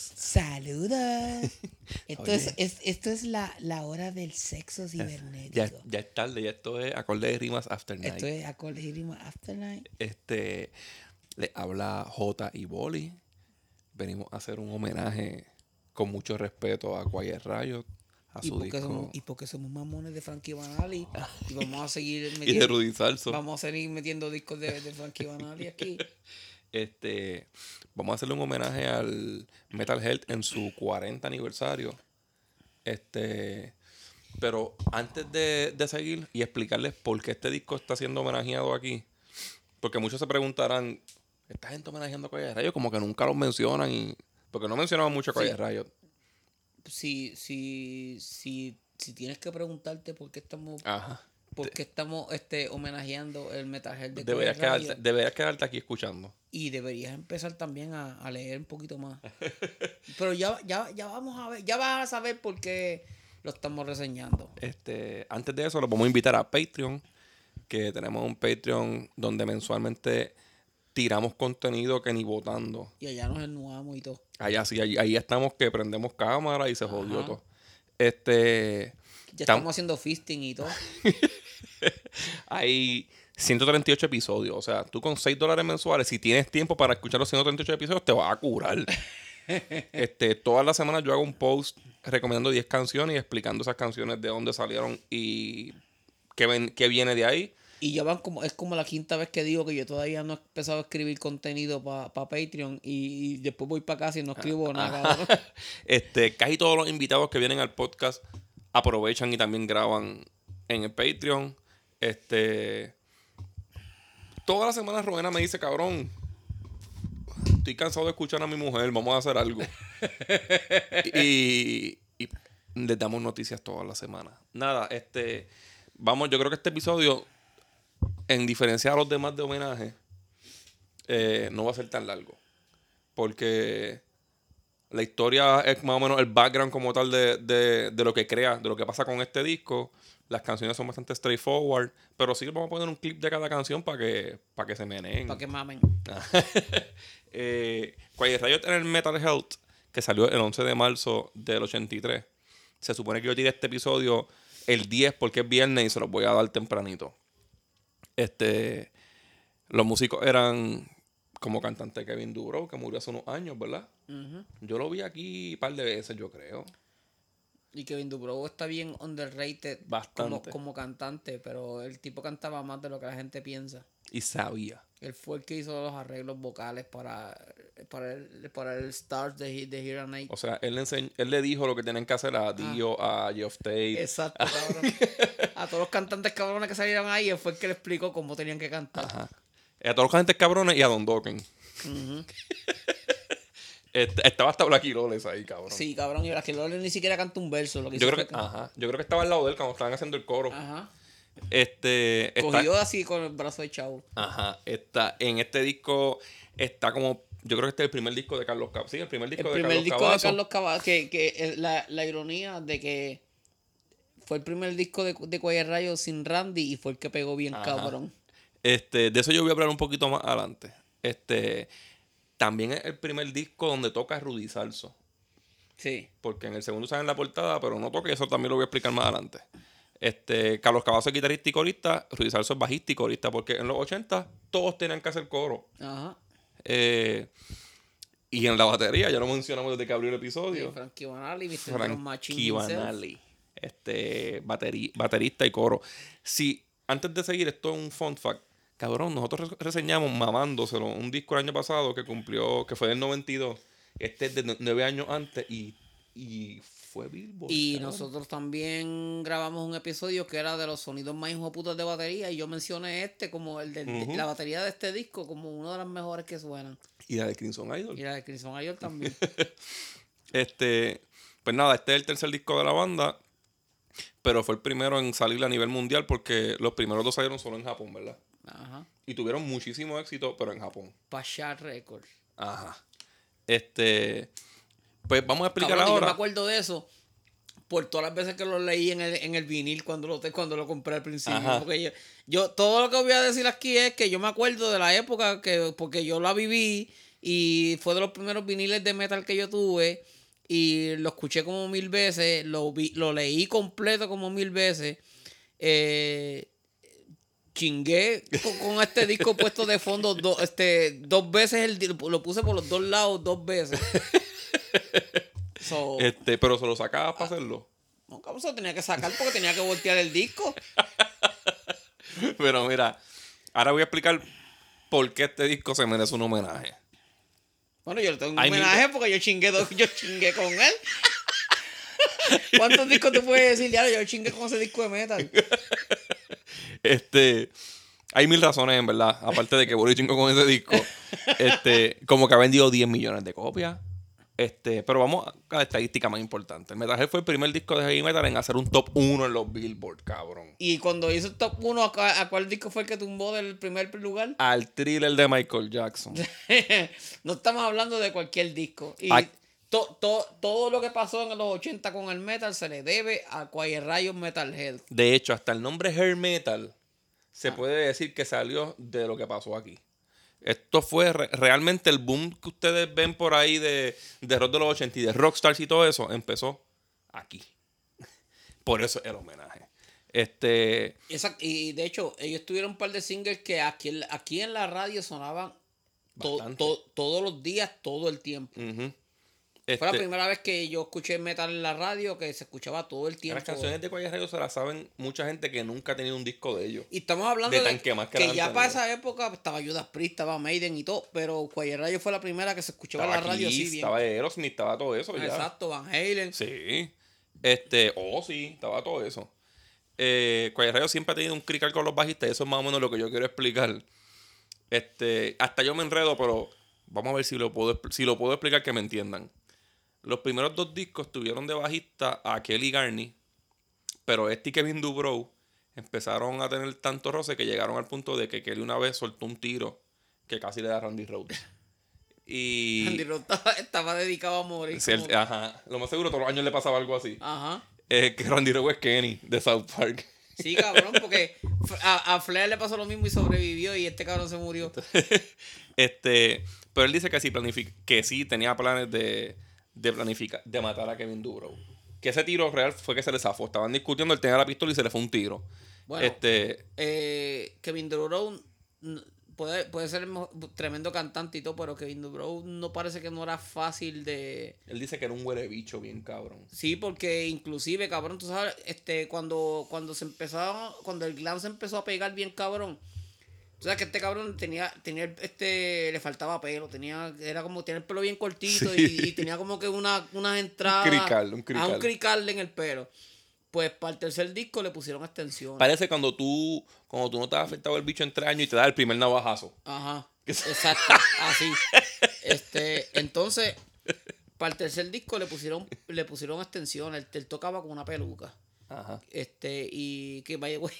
Saludos. Esto es, es- esto es la, la hora del sexo cibernético. Ya, ya es tarde, ya esto es acorde de rimas after night. Esto es Acordismo After Night. Este, le habla J y Boli. Venimos a hacer un homenaje con mucho respeto a Quiet Riot, a Y su porque, disco. somos, y porque somos mamones de Frankie Banali. y vamos a seguir y de metiendo, Rudy Salso. vamos a seguir metiendo discos de, de Frankie Banali aquí. Este, vamos a hacerle un homenaje al Metal Health en su 40 aniversario. Este, pero antes de, de seguir y explicarles por qué este disco está siendo homenajeado aquí, porque muchos se preguntarán, ¿esta gente homenajeando a Calle Rayo? Como que nunca los mencionan y... Porque no mencionaban mucho a Calle Sí. Rayo. Si, si, si, si tienes que preguntarte por qué estamos, Ajá. Por qué estamos este, homenajeando el Metal de Deberías quedarte, deberías quedarte aquí escuchando. y deberías empezar también a, a leer un poquito más. Pero ya, ya, ya vamos a ver, ya vas a saber por qué lo estamos reseñando. Este, antes de eso, los vamos a invitar a Patreon, que tenemos un Patreon donde mensualmente tiramos contenido que ni votando. Y allá nos ennuamos y todo. Allá sí, ahí, ahí estamos que prendemos cámara y se jodió todo. Este, Ya Tam- estamos haciendo fisting y todo. hay 138 episodios. O sea, tú con 6 dólares mensuales, si tienes tiempo para escuchar los 138 episodios, te vas a curar. este, todas las semanas yo hago un post recomendando 10 canciones y explicando esas canciones de dónde salieron y qué, ven- qué viene de ahí. Y ya van como, es como la quinta vez que digo que yo todavía no he empezado a escribir contenido para Patreon y, y después voy para casa y no escribo nada. cabrón. Este, casi todos los invitados que vienen al podcast aprovechan y también graban en el Patreon. Este. Toda la semana Rowena me dice, cabrón. Estoy cansado de escuchar a mi mujer, vamos a hacer algo. y, y les damos noticias toda la semana. Nada, este. Vamos, yo creo que este episodio, en diferencia a los demás de homenaje, eh, no va a ser tan largo. Porque la historia es más o menos el background como tal de, de- de lo que crea, de lo que pasa con este disco. Las canciones son bastante straightforward, pero sí vamos a poner un clip de cada canción para que, para que se meneen. para que mamen. eh, Quiet Riot en el Metal Health, que salió el 11 de marzo del 83. Se supone que yo tiré este episodio el 10 porque es viernes y se los voy a dar tempranito. Este, los músicos eran como cantante Kevin Dubrow, que murió hace unos años, ¿verdad? Yo lo vi aquí un par de veces, yo creo. Y Kevin Dubrow está bien underrated como, Bastante. como cantante, pero el tipo cantaba más de lo que la gente piensa. Y sabía. Él fue el que hizo los arreglos vocales para, para, el, para el Stars de, de Hero Night. O sea, él le, enseñ- él le dijo lo que tenían que hacer a Dio, a Geoff Tate. Exacto, cabrón. A todos los cantantes cabrones que salieron ahí, él fue el que le explicó cómo tenían que cantar. Ajá. A todos los cantantes cabrones y a Don Dokken. Este- estaba hasta Blacky Lawless ahí, cabrón. Sí, cabrón, y la que Lole ni siquiera canta un verso. Lo que Yo creo, que, ajá, yo creo que estaba al lado de él cuando estaban haciendo el coro. Ajá. Este. Está, Cogió así con el brazo echado. Ajá. Está, en este disco está como. Yo creo que este es el primer disco de Carlos Cavazo. Sí, el primer disco El de primer Carlos disco Cavazo. de Carlos Cavazo, que, que la, la ironía de que fue el primer disco de, de Rayo sin Randy y fue el que pegó bien Ajá. cabrón. Este, de eso yo voy a hablar un poquito más adelante. Este. También es el primer disco donde toca Rudy Salso. Sí. Porque en el segundo sale en la portada, pero no toca, y eso también lo voy a explicar más adelante. Este, Carlos Cavazo es guitarrista y corista, Rudy Salso es bajista y corista, porque en los 80 todos tenían que hacer coro. Ajá. Eh, y en la batería, ya lo mencionamos desde que abrió el Sí, episodio. Frankie Banali, Mr. Frankie. Banali, este, bateri- baterista y coro. Si, antes de seguir, esto es un fun fact. Cabrón, nosotros re- reseñamos mamándoselo un disco el año pasado que cumplió, que fue del 92. Este es de nu- nueve años antes y, y fue Billboard. Y cabrón. nosotros también grabamos un episodio que era de los sonidos más putos de batería y yo mencioné este como el de, la batería de este disco como una de las mejores que suenan. Y la de Crimson Idol. Y la de Crimson Idol también. Este, pues nada, este es el tercer disco de la banda, pero fue el primero en salir a nivel mundial porque los primeros dos salieron solo en Japón, ¿verdad? Ajá. Y tuvieron muchísimo éxito, pero en Japón. Pasha Records. Ajá. Este, pues vamos a explicar Cabrón, y yo me ahora. acuerdo de eso por todas las veces que lo leí en el, en el vinil cuando lo, cuando lo compré al principio. Ajá. Porque yo, yo, todo lo que voy a decir aquí es que yo me acuerdo de la época que, porque yo la viví Y fue de los primeros viniles de metal que yo tuve. Y lo escuché como mil veces. Lo, vi, lo leí completo como mil veces. Eh, chingué con, con este disco puesto de fondo do- este, dos veces. El, lo puse por los dos lados dos veces. So, Este, pero se lo sacabas para hacerlo. no, cabrón, se lo tenía que sacar porque tenía que voltear el disco. Pero mira, ahora voy a explicar por qué este disco se merece un homenaje. Bueno, yo le tengo un homenaje porque yo chingué, dos- yo chingué con él. ¿Cuántos discos te puedes decir? Ya, yo chingué con ese disco de metal. Este, hay mil razones, en verdad. Aparte de que Boli chingo con ese disco. Este, como que ha vendido 10 millones de copias. Este, pero vamos a la estadística más importante. El Metalhead fue el primer disco de heavy metal en hacer un top 1 en los Billboard, cabrón. Y cuando hizo el top 1, ¿a, cuál disco fue el que tumbó del primer lugar? Al thriller de Michael Jackson. no estamos hablando de cualquier disco. Y. to- to- todo lo que pasó en los 80 con el metal se le debe a Quiet Riot Metalhead. De hecho, hasta el nombre hair metal se puede decir que salió de lo que pasó aquí. Esto fue re- realmente el boom que ustedes ven por ahí de, de rock de los 80 y de rockstars y todo eso, empezó aquí. Por eso el homenaje. Este, Esa- y de hecho, ellos tuvieron un par de singles que aquí, en- aquí en la radio sonaban to- todos los días, todo el tiempo. Ujú. Fue la Este, primera vez que yo escuché metal en la radio que se escuchaba todo el tiempo. las canciones de Quiet Riot se las saben mucha gente que nunca ha tenido un disco de ellos. Y estamos hablando de de, Tanque Más que que la ya para esa época estaba Judas Priest, estaba Maiden y todo, pero Quiet Riot fue la primera que se escuchaba en la radio así bien. estaba Aerosmith, estaba todo eso ya. Exacto, Van Halen. Sí. Este, oh, sí, estaba todo eso. Eh, Riot siempre ha tenido un crical con los bajistas, eso es más o menos lo que yo quiero explicar. Este, hasta yo me enredo, pero vamos a ver si lo puedo, si lo puedo explicar que me entiendan. Los primeros dos discos tuvieron de bajista a Kelly Garney, pero este y Kevin Dubrow empezaron a tener tanto roce que llegaron al punto de que Kelly una vez soltó un tiro que casi le da a Randy Rhodes. Y Andy Roth estaba, estaba dedicado a morir. Sí, ajá, lo más seguro todos los años le pasaba algo así. Ajá. Eh, que Randy Rhodes es Kenny de South Park. Sí, cabrón, porque a, a Flair le pasó lo mismo y sobrevivió y este cabrón se murió. este, pero él dice que sí que sí tenía planes de, de planificar, de matar a Kevin Dubrow. Que ese tiro real fue que se le zafó. Estaban discutiendo, él tenía la pistola y se le fue un tiro. Bueno, este, eh, Kevin Dubrow puede, puede ser mo- tremendo cantante y todo, pero Kevin Dubrow no parece que no era fácil de... él dice que era un huele bicho bien cabrón. Sí, porque inclusive, cabrón, tú sabes, este, cuando, cuando se empezó, cuando el glam se empezó a pegar bien cabrón, tú sabes que este cabrón tenía, tenía este, le faltaba pelo, tenía, era como, tenía el pelo bien cortito Sí. y, y tenía como que una, unas entradas. crical, un a crical. un crical en el pelo. Pues para el tercer disco le pusieron extensiones. Parece cuando tú, cuando tú no te has afectado el bicho en tres años y te da el primer navajazo. Ajá. Exacto, así. Este, entonces, para el tercer disco le pusieron, le pusieron extensiones. Él, él tocaba con una peluca. Ajá. Este, y que vaya, güey.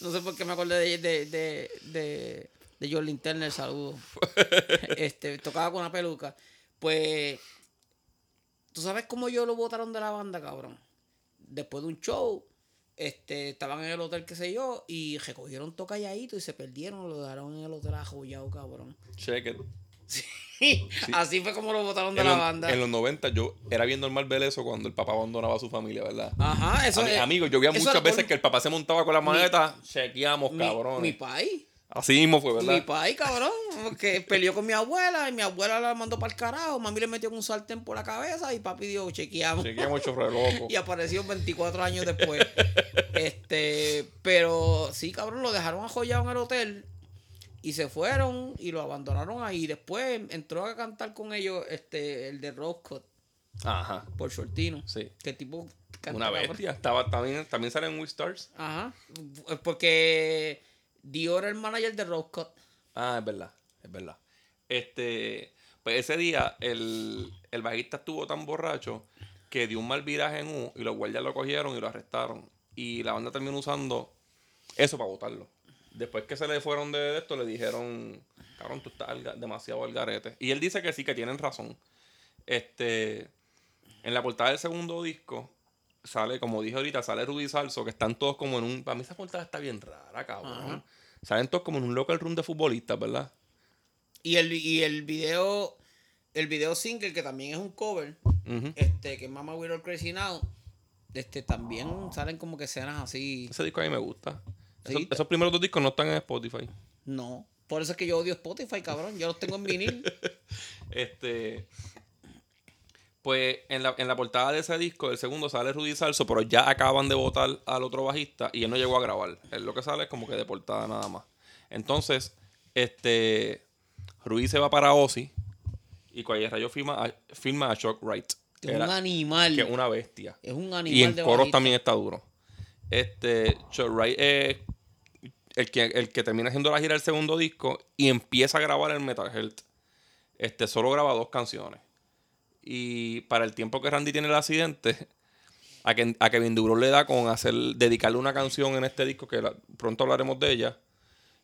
no sé por qué me acordé de, de, de, de, de Jorlin Turner, saludo. Este, tocaba con una peluca. Pues, ¿tú sabes cómo yo lo botaron de la banda, cabrón? Después de un show, este, estaban en el hotel, qué sé yo, y recogieron todo calladito y se perdieron, lo dejaron en el hotel ajollado, cabrón. Check it. Así fue como lo botaron de En, la banda. en los 90 yo era bien normal ver eso cuando el papá abandonaba a su familia, ¿verdad? Ajá, eso es- Amigos, yo veía muchas veces por- que el papá se montaba con la maleta, chequeamos, mi, cabrones. mi país. Así mismo fue, Mi ¿verdad? país, cabrón, que peleó con mi abuela y mi abuela la mandó para el carajo. Mami le metió un sartén por la cabeza y papi dijo, chequeamos. Chequeamos chorre loco. Y apareció 24 años después. este, pero sí, cabrón, lo dejaron ajollado en el hotel y se fueron y lo abandonaron ahí. Después entró a cantar con ellos este, el de Roscott Ajá, por Shortino. sí. Que tipo Una bestia. Estaba, también, también sale en Stars. Ajá. Porque Dio era el manager de Roscott. Ah, es verdad, es verdad. Este, pues ese día el, el bajista estuvo tan borracho que dio un mal viraje en U y los guardias lo cogieron y lo arrestaron. Y la banda terminó usando eso para votarlo. Después que se le fueron de esto, le dijeron, cabrón, tú estás al demasiado al garete. Y él dice que sí, que tienen razón. Este, en la portada del segundo disco, sale, como dije ahorita, sale Rudy Salso, que están todos como en un. Para mí esa portada está bien rara, cabrón. Ajá. Salen todos como en un local room de futbolistas, ¿verdad? Y el, y el video, el video single, que también es un cover, este, que es Mama We're All Crazy Now, este, también salen como que escenas así. Ese disco a mí me gusta. Sí. Esos, esos primeros dos discos no están en Spotify. No. Por eso es que yo odio Spotify, cabrón. Yo los tengo en vinil. Este. Pues en la, en la portada de ese disco, el segundo sale Rudy Salso, pero ya acaban de votar al otro bajista y él no llegó a grabar. Él lo que sale es como que de portada nada más. Entonces, este. Rudy se va para Ozzy y Cuaya Rayo firma a, firma a Shock Wright. Que es un era- animal. que es una bestia. Es un animal Y en coros también está duro. Este, Chuck Wright es el que, el que termina haciendo la gira del segundo disco y empieza a grabar el Metal Health. Este, solo graba dos canciones. Y para el tiempo que Randy tiene el accidente, a, que, a Kevin Duro le da con hacer, dedicarle una canción en este disco, que la- pronto hablaremos de ella.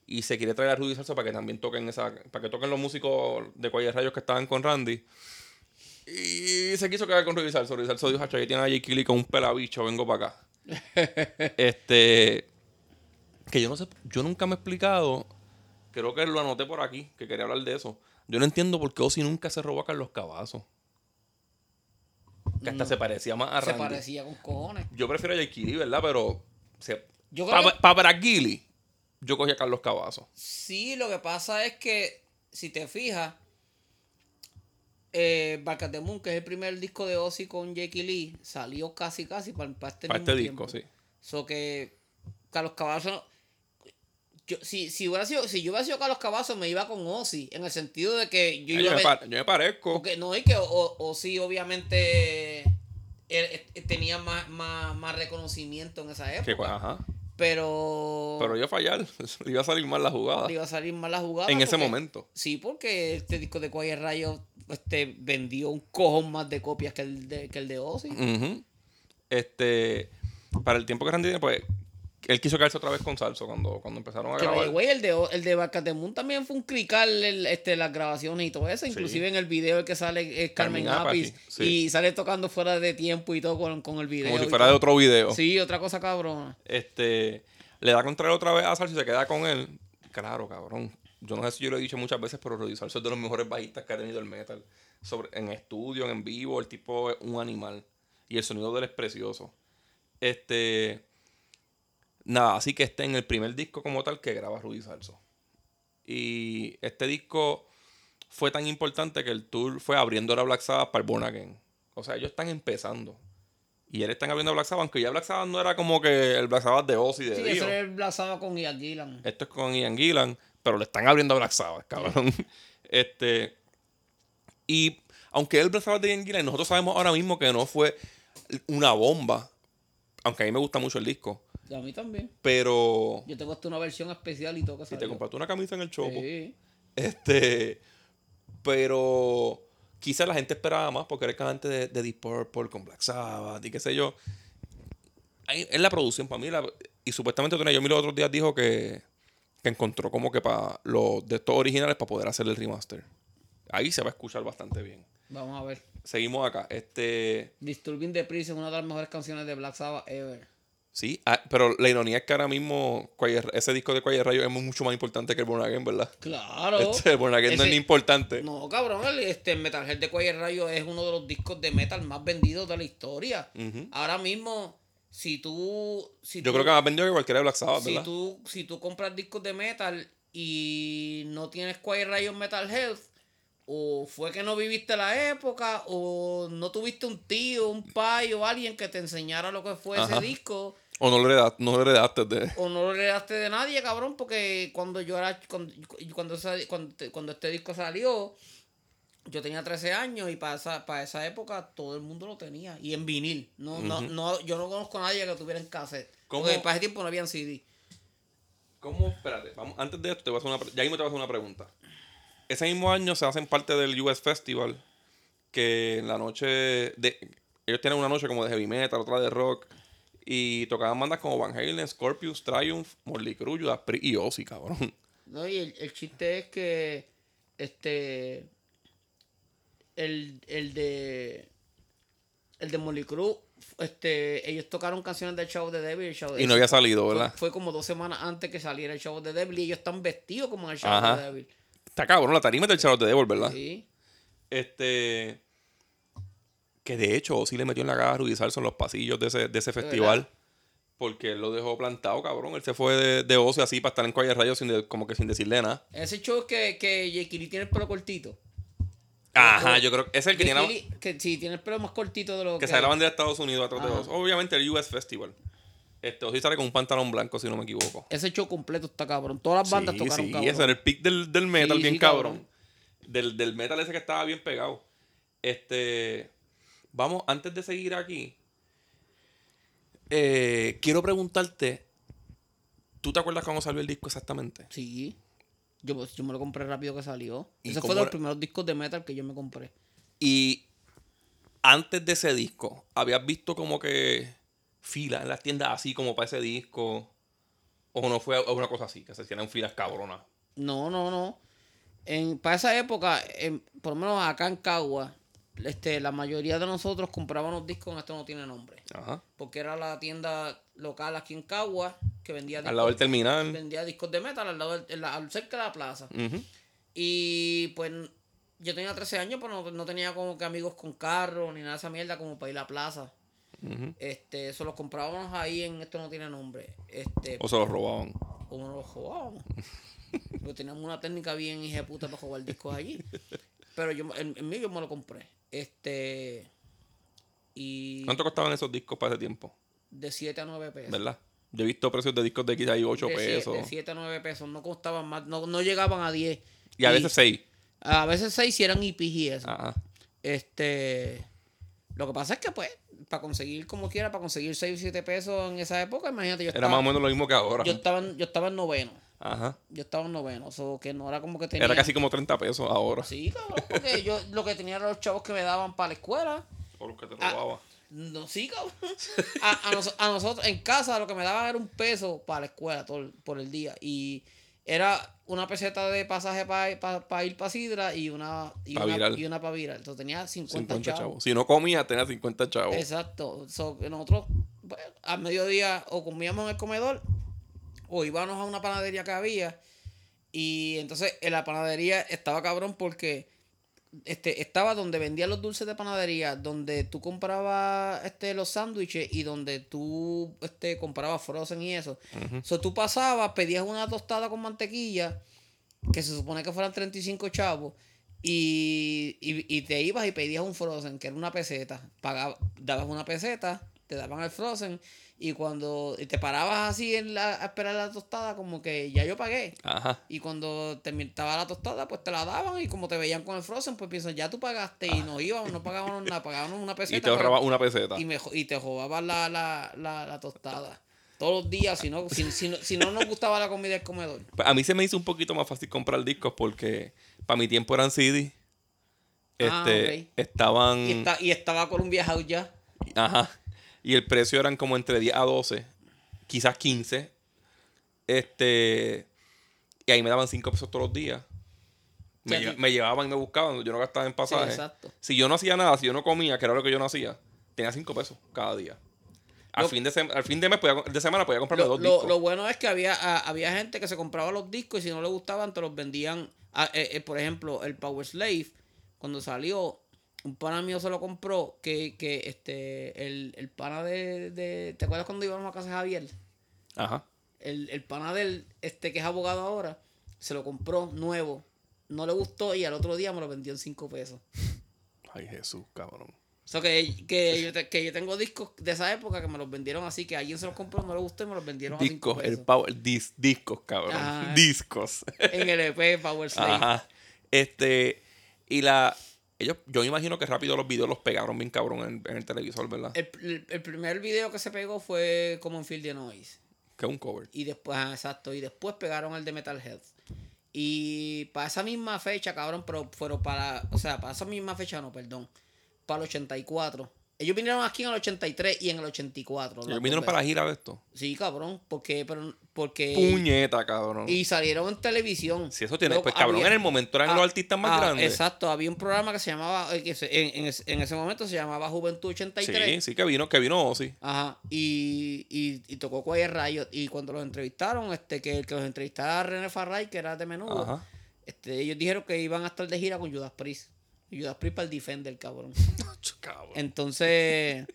Y se quiere traer a Rudy Salsa para que también toquen esa, para que toquen los músicos de Cuellar Rayos que estaban con Randy. Y se quiso quedar con Rudy Salso. Rudy Salso dijo, "Hacho, ahí tiene a Jake Kelly con un pelabicho, vengo para acá. este. Que yo no sé, yo nunca me he explicado. Creo que lo anoté por aquí, que quería hablar de eso. Yo no entiendo por qué Ozzy nunca se robó a Carlos Cavazos. Que hasta se parecía más a Se Randy. parecía con cojones. Yo prefiero a Jake ¿verdad? Pero. Yo creo Para que- pa Brad Gilly, yo cogí a Carlos Cavazos. Sí, lo que pasa es que, si te fijas, eh, Moon, que es el primer disco de Ozzy con Jake Lee, salió casi casi para, para este Para este disco, sí. So que Carlos Cavazos. Yo, si, si, hubiera sido, si yo hubiera sido Carlos Cavazos, me iba con Ozzy. En el sentido de que yo Ah, iba Yo, me pa- yo me parezco. Porque no es que O- Ozzy obviamente él, eh, tenía más, más, más reconocimiento en esa época. ajá. pero Pero iba a fallar. Le iba a salir mal la jugada. le iba a salir mal la jugada. En ese momento. Sí, porque este disco de Quiet Rayo este, vendió un cojón más de copias que el de, que el de Ozzy. Este. Para el tiempo que Randy tiene, pues. Él quiso quedarse otra vez con Salso cuando, cuando empezaron a Que grabar. way, el de, el de Bark at the Moon también fue un crical el- este, las grabaciones y todo eso. Inclusive en el video el que sale es Carmen, Carmen Apis Apis, sí. y sale tocando fuera de tiempo y todo con, con el video. como si fuera de otro video. Sí, otra cosa cabrona. Este. Le da contra él otra vez a Salso y se queda con él. Claro, cabrón. Yo no sé si yo lo he dicho muchas veces, pero Rudy Salso es de los mejores bajistas que ha tenido el metal. Sobre, en estudio, en vivo, el tipo es un animal. Y el sonido de él es precioso. Este. Nada, así que este en el primer disco como tal que graba Rudy Salso. Y este disco fue tan importante que el tour fue abriendo la Black Sabbath para el Born Again. O sea, ellos están empezando. Y él están abriendo Black Sabbath, aunque ya Black Sabbath no era como que el Black Sabbath de Ozzy de Sí, Dio. ese es el blazado con Ian Gillan. Esto es con Ian Gillan, pero le están abriendo Black Sabbath, cabrón. Este. Y aunque el Black Sabbath de Ian Gillan, nosotros sabemos ahora mismo que no fue una bomba. Aunque a mí me gusta mucho el disco. Y a mí también. Pero. Yo tengo hasta una versión especial y todo que Si te compraste una camisa en el chopo. Sí. Este. Pero. Quizás la gente esperaba más porque era el cantante de, de Deep Purple con Black Sabbath y qué sé yo. Ahí- Es la producción para mí. la- y supuestamente Tony Iommi los otros días dijo que, que encontró como que para los de estos originales para poder hacer el remaster. Ahí se va a escuchar bastante bien. Vamos a ver. Seguimos acá. Este. Disturbing the Priest es una de las mejores canciones de Black Sabbath ever. Sí, ah, pero la ironía es que ahora mismo ese disco de Choir Rayo es mucho más importante que el Born Again, ¿verdad? Claro. Este, el Born Again no es ni importante. No, cabrón, el este, Metalhead de Quiet Rayo es uno de los discos de metal más vendidos de la historia. Ahora mismo, si tú. Si Yo tú- creo que más vendido que cualquiera de Black Sabbath, si ¿verdad? tú, si tú compras discos de metal y no tienes Quiet Rayo en Metal Health, o fue que no viviste la época, o no tuviste un tío, un pai o alguien que te enseñara lo que fue Ajá. ese disco, O no lo heredaste, no lo heredaste de... o no lo heredaste de nadie, cabrón, porque cuando yo era, cuando, cuando, cuando, cuando este disco salió, yo tenía 13 años y para esa, para esa época todo el mundo lo tenía. Y en vinil. No, no, no, yo no conozco a nadie que lo tuviera en cassette. ¿Cómo? Porque para ese tiempo no habían CD. ¿Cómo? Espérate, vamos, antes de esto te voy a hacer una... Ya mismo te voy a hacer una pregunta. Ese mismo año se hacen parte del US Festival, que en la noche de... Ellos tienen una noche como de heavy metal, otra de rock, y tocaban bandas como Van Halen, Scorpius, Triumph, Morley Crue, Judas Priest y Ozzy, cabrón. ¿no? Y el, el chiste es que este el, el de el de Molly Cruz este ellos tocaron canciones del Show de Devil y el Show de Y no había salido, ¿verdad? fue como dos semanas antes que saliera el Show de Devil y ellos están vestidos como en el Show Ajá. de Devil Está cabrón, la tarima del Charlotte Devil, ¿verdad? Sí. Este. Que de hecho, sí le metió en la cara a Rudy Salso en los pasillos de ese, de ese festival. Porque él lo dejó plantado, cabrón. Él se fue de, de ocio así para estar en Calle Rayo sin de- como que sin decirle nada. Ese show que, que Jake Lee tiene el pelo cortito. Ajá, o- yo creo que es el que Jake tiene la, que sí, tiene el pelo más cortito de lo que que. sale la bandera de Estados Unidos atrás de. Oz. Obviamente el US Festival. Este, Ozzy sale con un pantalón blanco, si no me equivoco. Ese show completo está cabrón. Todas las bandas sí, tocaron sí, cabrón. ese era el pick del, del metal, Sí, bien cabrón. cabrón. Del, del metal ese que estaba bien pegado. Este. Vamos, antes de seguir aquí. eh, quiero preguntarte. ¿Tú te acuerdas cuando salió el disco exactamente? Sí. Yo, pues, yo me lo compré rápido que salió. ¿Y Ese fue de los primeros discos de metal que yo me compré. Y antes de ese disco, ¿habías visto como que filas en las tiendas así como para ese disco? ¿O no fue una cosa así? Que se hicieran filas cabronas. No, no, no. En, para esa época, en- por lo menos acá en Cagua, este, la mayoría de nosotros comprábamos discos en Esto No Tiene Nombre. Ajá. Porque era la tienda local aquí en Cagua que vendía Al lado del terminal. vendía discos de metal al lado del, la- al- cerca de la plaza. Y pues yo tenía 13 años, pero no, no tenía como que amigos con carro ni nada de esa mierda como para ir a la plaza. Este, eso los comprábamos ahí en Esto No Tiene Nombre. Este, O se los robaban. o nos los jugábamos. Porque teníamos una técnica bien hija de puta para jugar discos allí. Pero yo, en, en mí yo me lo compré. Este. Y ¿Cuánto costaban esos discos para ese tiempo? de 7 a 9 pesos. ¿Verdad? Yo he visto precios de discos de quizá hay 8 de, sie- pesos. de 7 a 9 pesos. No costaban más, no, no llegaban a 10. Y a veces 6. A veces 6 si eran IPs y eso. Ajá. Este. Lo que pasa es que, pues, para conseguir como quiera, para conseguir 6 o 7 pesos en esa época, imagínate, yo Era estaba, más o menos lo mismo que ahora. yo estaba, yo estaba en noveno. Ajá. Yo estaba en noveno. O sea, que no era como que tenía. Era casi como 30 pesos ahora. Sí, cabrón, porque yo lo que tenía eran los chavos que me daban para la escuela. O los que te Ah. robaba. No, sí, cabrón. A, a nos- a nosotros en casa lo que me daban era un peso para la escuela todo por el día. Y era una peseta de pasaje para ir para Sidra y una, y Pa' una, y una para virar. Entonces tenía 50, 50 chavos. chavos. Si no comía, tenía 50 chavos. Exacto. So, que nosotros pues, a mediodía o comíamos en el comedor o íbamos a una panadería que había. Y entonces en la panadería estaba cabrón porque este, estaba donde vendían los dulces de panadería, donde tú comprabas este, los sándwiches y donde tú este, comprabas frozen y eso. So, tú pasabas, pedías una tostada con mantequilla, que se supone que fueran 35 chavos, y, y, y te ibas y pedías un frozen, que era una peseta. Pagabas, dabas una peseta, te daban el frozen, y cuando te parabas así en la, a esperar la tostada, como que ya yo pagué. Ajá. Y cuando terminaba la tostada, pues te la daban y como te veían con el frozen, pues piensan, ya tú pagaste y no íbamos, no pagábamos nada, pagábamos una peseta. Y te pero- ahorraba una peseta. y, me, y te jodaban la, la, la, la tostada. Todos los días, si no, si, si no, si no nos gustaba la comida del comedor. Pues a mí se me hizo un poquito más fácil comprar discos porque para mi tiempo eran CD. Ah, Este, ok. estaban. Y, está, y estaba Columbia House ya. Ajá. Y el precio eran como entre 10 a 12, quizás 15. Este. Y ahí me daban 5 pesos todos los días. Me, lle- me llevaban y me buscaban, yo no gastaba en pasaje. exacto. Si yo no hacía nada, si yo no comía, que era lo que yo no hacía, tenía 5 pesos cada día. Al, Lo- fin, de al fin de mes podía- de semana podía comprarme Lo, dos lo- discos. lo bueno es que había, había gente que se compraba los discos y si no le gustaban, te los vendían. Ah, eh, eh, por ejemplo, el Power Slave, cuando salió, un pana mío se lo compró. Que, que este, el, el pana de, de- ¿Te acuerdas cuando íbamos a casa de Javier? Ajá. el, el pana del, este que es abogado ahora, se lo compró nuevo. No le gustó y al otro día me lo vendió en 5 pesos. Ay, Jesús, cabrón. O sea, que, que, yo te- que yo tengo discos de esa época que me los vendieron así, que alguien se los compró, no le gustó y me los vendieron a 5 Discos, pesos. el power, dis- discos, cabrón. Ajá. Discos. En el EP Power Slave. Ajá. Este, y la, ellos, yo me imagino que rápido los videos los pegaron bien cabrón en, en el televisor, ¿verdad? El, el- el primer video que se pegó fue como en Field the Noise. Que es un cover. Y después, ah, exacto, y después pegaron el de Metalhead. Y para esa misma fecha, cabrón, pero fueron para, o sea, para esa misma fecha, no, perdón, para el 84. Ellos vinieron aquí en el 83 y en el 84. las Ellos vinieron para la gira de esto. Sí, cabrón, porque, pero, porque... Puñeta, cabrón. Y salieron en televisión. si eso tiene, Loco, pues cabrón, había- en el momento eran Ah, los artistas más ah, grandes. Exacto, había un programa que se llamaba, eh, que se- en, en ese- en ese momento se llamaba Juventud 83. Sí, sí, que vino, que vino Ozzy. Ajá, y, y, y tocó Quiet Riot. Y cuando los entrevistaron, este, que el que los entrevistaba René Farray, que era de menudo, Ajá. Este, ellos dijeron que iban a estar de gira con Judas Priest. Y Judas Priest para el Defender, cabrón. Cabrón. Entonces,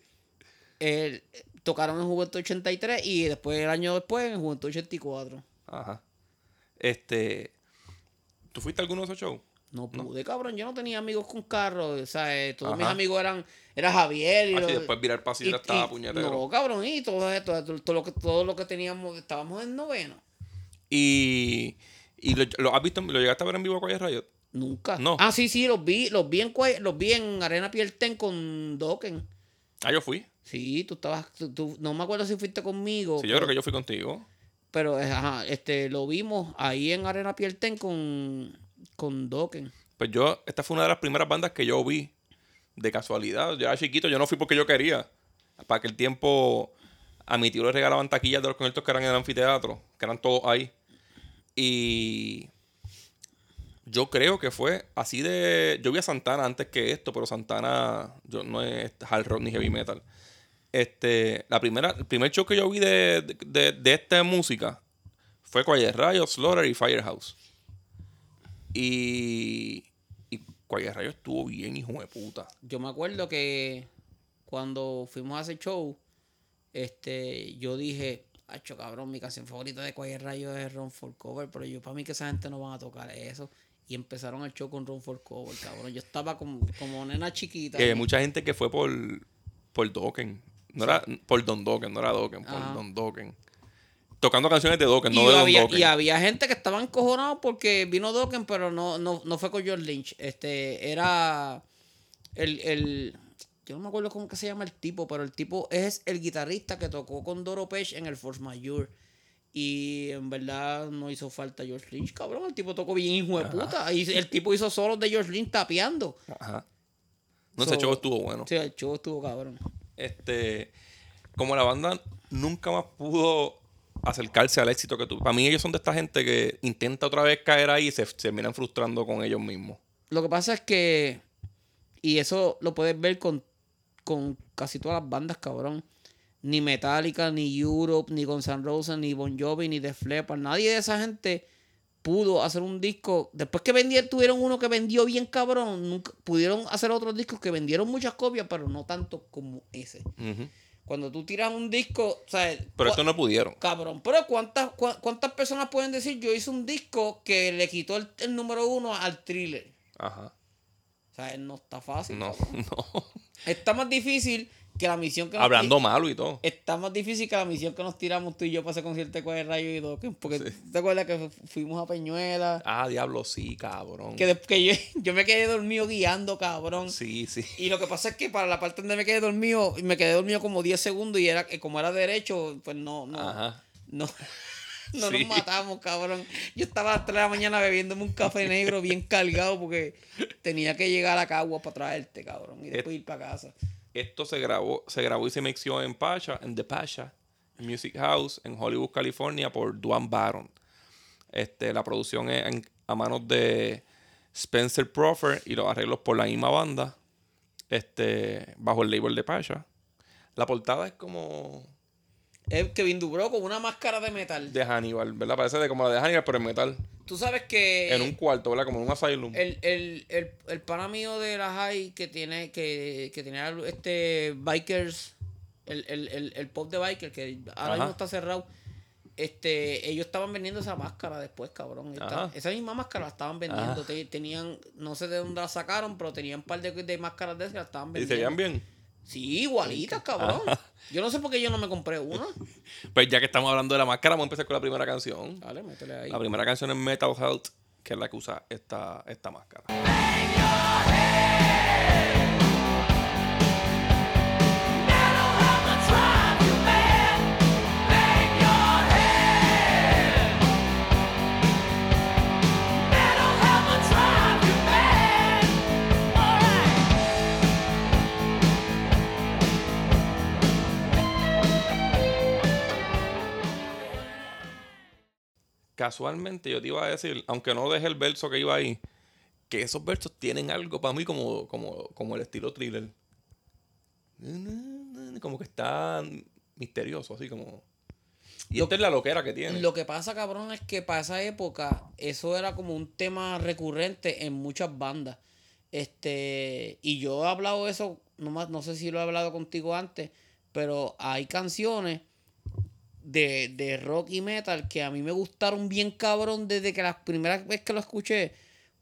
eh, tocaron en Juventud 83 y después, el año después, en Juventud 84. Ajá. Este. ¿Tú fuiste a alguno de esos shows? No pude, cabrón. Yo no tenía amigos con carros. O sea, eh, todos mis amigos eran. Era Javier y. Así los- después virar y- estaba puñetero. No, cabrón. Y todo esto, todo, todo lo que, todo lo que teníamos. Estábamos en noveno. Y. ¿Y lo, lo has visto? ¿Lo llegaste a ver en vivo a Quiet Riot? Nunca. No. Ah, sí, sí, los vi. Los vi en, los vi en Arena Pierten con Dokken. Ah, yo fui. Sí, tú estabas. tú- tú- no me acuerdo si fuiste conmigo. Sí, yo creo que yo fui contigo. Pero, eh, ajá, este, lo vimos ahí en Arena Pierten con, con Dokken. Pues yo, esta fue una de las primeras bandas que yo vi de casualidad. Yo era chiquito, yo no fui porque yo quería. Para aquel tiempo a mi tío le regalaban taquillas de los conciertos que eran en el anfiteatro, que eran todos ahí. Y yo creo que fue así de... Yo vi a Santana antes que esto, pero Santana yo no es hard rock ni heavy metal. Este, la primera, el primer show que yo vi de, de, de- esta música fue Quiet Riot, Slaughter y Firehouse. Y, y Quiet estuvo bien, hijo de puta. Yo me acuerdo que cuando fuimos a ese show, este, yo dije, Hacho, cabrón, mi canción favorita de Quiet Rayo es Run for Cover, pero yo para mí que esa gente no van a tocar eso. Y empezaron el show con Run for Cover, cabrón. Yo estaba como, como nena chiquita. Que hay mucha gente que fue por, por Dokken. No era por Don Dokken, no era Dokken, por Ajá. Don Dokken. Tocando canciones de Dokken, y, no de Don había, Dokken. y había gente que estaban encojonados porque vino Dokken, pero no, no, no fue con George Lynch. Este, era el, el- yo no me acuerdo cómo que se llama el tipo, pero el tipo es el guitarrista que tocó con Doro Page en el Force Majeure. Y en verdad no hizo falta George Lynch, cabrón. El tipo tocó bien hijo de puta. Y el tipo hizo solos de George Lynch tapeando. Ajá. No, So- ese show estuvo bueno. Sí, el show estuvo cabrón. Este, como la banda nunca más pudo acercarse al éxito que tuvo. Para mí ellos son de esta gente que intenta otra vez caer ahí y se, se terminan frustrando con ellos mismos. Lo que pasa es que, y eso lo puedes ver con, con casi todas las bandas, cabrón. Ni Metallica, ni Europe, ni Guns N' Roses, ni Bon Jovi, ni Def Leppard. Nadie de esa gente pudo hacer un disco. Después que vendieron, tuvieron uno que vendió bien cabrón. Nunca, pudieron hacer otros discos que vendieron muchas copias, pero no tanto como ese. Cuando tú tiras un disco, o sea, Pero estos no pudieron. Cabrón, pero ¿cuántas, ¿cuántas personas pueden decir yo hice un disco que le quitó el, el número uno al thriller? Ajá. O sea, no está fácil. No, cabrón. no. Está más difícil que la misión que nos Hablando malo y todo. Está más difícil que la misión que nos tiramos tú y yo para ese concierto de Rayo y Dokken. Porque te acuerdas que fu- fuimos a Peñuela. Ah, diablo, sí, cabrón. Que, que yo, yo me quedé dormido guiando, cabrón. Sí, sí. Y lo que pasa es que para la parte donde me quedé dormido, me quedé dormido como 10 segundos y era que como era derecho, pues no, no, Ajá. no, no Sí. nos matamos, cabrón. Yo estaba a las 3 de la mañana bebiéndome un café negro bien cargado porque tenía que llegar a Cagua para traerte, cabrón, y después ir para casa. Esto se grabó, se grabó y se mixió en Pacha, en The Pacha Music House, en Hollywood, California, por Duane Baron. Este, la producción es a manos de Spencer Proffer y los arreglos por la misma banda. Este, bajo el label de Pacha. La portada es como Es Kevin Dubro con una máscara de metal. de Hannibal, ¿verdad? Parece de como la de Hannibal, pero en metal. Tú sabes que en un cuarto, ¿verdad? Como en un asylum. el, el, el, el pana mío de la high que tiene que, que tenía este bikers, el, el, el, el pop de biker que ahora Ajá. mismo está cerrado. Este, ellos estaban vendiendo esa máscara después, cabrón. Esta- esa misma máscara la estaban vendiendo. Te- tenían, no sé de dónde la sacaron, pero tenían un par de, de máscaras de esas y la estaban ¿Y vendiendo. se veían bien? Sí, igualitas, cabrón. Yo no sé por qué yo no me compré una. Pues ya que estamos hablando de la máscara, vamos a empezar con la primera canción. Dale, métele ahí. La primera canción es Metal Health, que es la que usa esta, esta máscara. Casualmente yo te iba a decir, aunque no deje el verso que iba ahí, que esos versos tienen algo para mí como, como, como el estilo thriller. Como que está misterioso, así como... Y esta es la loquera que tiene. Lo que pasa, cabrón, es que para esa época eso era como un tema recurrente en muchas bandas. Este, y yo he hablado eso, no, más, no sé si lo he hablado contigo antes, pero hay canciones de, de rock y metal que a mí me gustaron bien cabrón desde que la primera vez que lo escuché,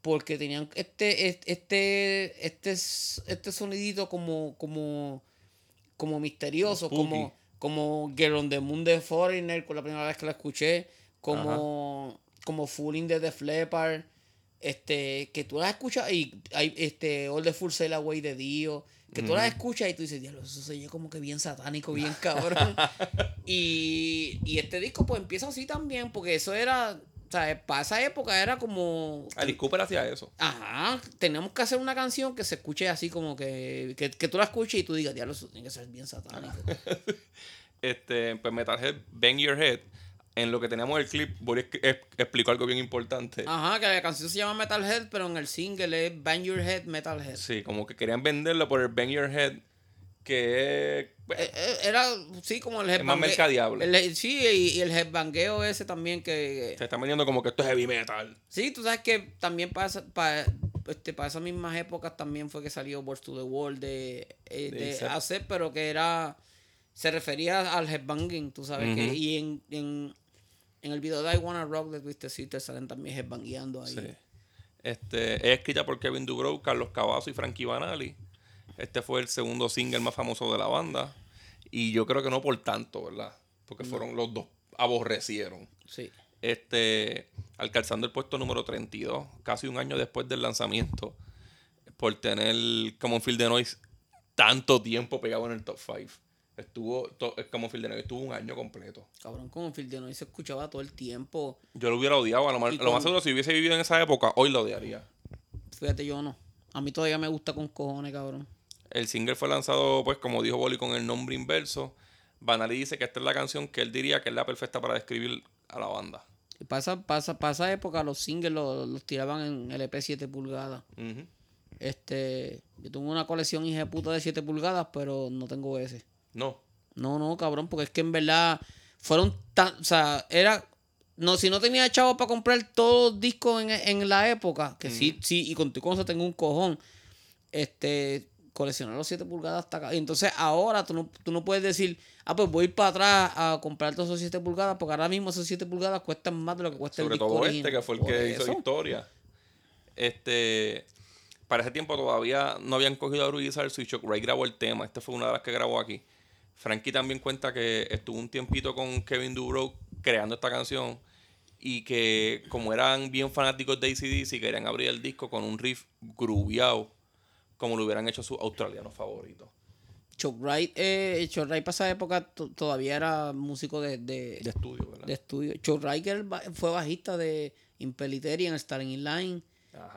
porque tenían este, este, este, este sonidito como, como, como misterioso, como, como Girl on the Moon de Foreigner, con la primera vez que la escuché, como, como Fooling de The Flepper, este, que tú las escuchas y hay este All the Full Sail Away de Dio, que tú las escuchas y tú dices, diablo, eso se oye como que bien satánico, bien cabrón. y, y este disco pues empieza así también, porque eso era, o sea, para esa época era como... Alice Cooper hacía eso. Ajá, tenemos que hacer una canción que se escuche así como que, que, que tú la escuches y tú digas, diablo, eso tiene que ser bien satánico. este, pues Metalhead, Bang Your Head, en lo que teníamos el clip, Boris explicó algo bien importante. Ajá, que la canción se llama Metalhead, pero en el single es Bang Your Head Metalhead. Sí, como que querían venderlo por el Bang Your Head, que pues, eh, eh, era, sí, como el headbang. más mercadeable. sí, y, el headbangueo ese también que... Se está vendiendo como que esto es heavy metal. Sí, tú sabes que también pasa... Para, este, para esas mismas épocas también fue que salió Words to the World de, eh, de, hacer, pero que era se refería al headbanging, tú sabes que y en, en, en el video de I Wanna Rock de Twisted Sister salen también headbangueando ahí. Sí. Este, es escrita por Kevin Dubrow, Carlos Cavazo y Frankie Banali. Este fue el segundo single más famoso de la banda. Y yo creo que no por tanto, ¿verdad? Porque fueron los dos aborrecieron. Sí. Este, alcanzando el puesto número 32, casi un año después del lanzamiento, por tener como un Field de Noise tanto tiempo pegado en el top 5. Estuvo, es como Phil de estuvo un año completo. Cabrón, como Phil de se escuchaba todo el tiempo. Yo lo hubiera odiado. A lo, más, seguro, si hubiese vivido en esa época, hoy lo odiaría. Fíjate, yo no. A mí todavía me gusta con cojones, cabrón. El single fue lanzado, pues, como dijo Boli, con el nombre inverso. Banali dice que esta es la canción que él diría que es la perfecta para describir a la banda. Y pasa, pasa, pasa época los singles los, tiraban en LP 7 pulgadas. Este, yo tengo una colección hija de puta de 7 pulgadas, pero no tengo ese. No. No, no, cabrón, porque es que en verdad fueron tan. O sea, era. No, si no tenía chavos para comprar todos los discos en, en la época, que sí, sí, y con tu cosa tengo un cojón, este, coleccionar los 7 pulgadas hasta acá. Y entonces ahora tú no, tú no puedes decir, ah, pues voy para atrás a comprar todos esos 7 pulgadas, porque ahora mismo esos 7 pulgadas cuestan más de lo que cuesta el disco. Sobre todo este, que fue el que hizo historia. Este para ese tiempo todavía no habían cogido a Rudy y Shock Ray grabó el tema. Esta fue una de las que grabó aquí. Frankie también cuenta que estuvo un tiempito con Kevin Dubrow creando esta canción y que como eran bien fanáticos de ACDC querían abrir el disco con un riff grubiado como lo hubieran hecho sus australianos favoritos. Chuck Wright, eh, Chuck Wright para esa época todavía era músico de, de, estudio, ¿verdad? De estudio. Chuck Wright fue bajista de Impeliteri en Starting in Line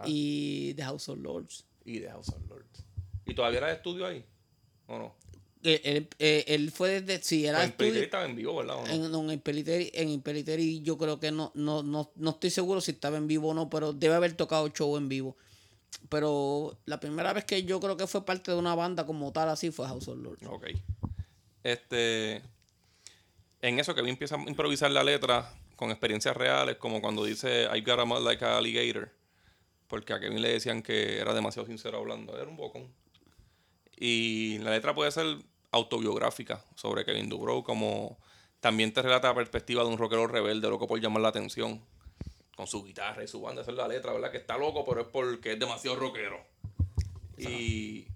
y The House of Lords. Y The House of Lords. ¿Y todavía era de estudio ahí? ¿O no? Él, eh, él, fue desde. Si era en estudio, estaba en vivo, ¿verdad? En, en, Impeliteri, en yo creo que no, no, no, no estoy seguro si estaba en vivo o no, pero debe haber tocado show en vivo. Pero la primera vez que yo creo que fue parte de una banda como tal, así fue House of Lords. Ok. Este. En eso que vi empieza a improvisar la letra con experiencias reales, como cuando dice I got a mud like a alligator. Porque a Kevin le decían que era demasiado sincero hablando. Era un bocón. Y la letra puede ser autobiográfica sobre Kevin Dubrow, como también te relata la perspectiva de un rockero rebelde, loco por llamar la atención, con su guitarra y su banda. Esa es la letra, ¿verdad? Que está loco, pero es porque es demasiado rockero. Y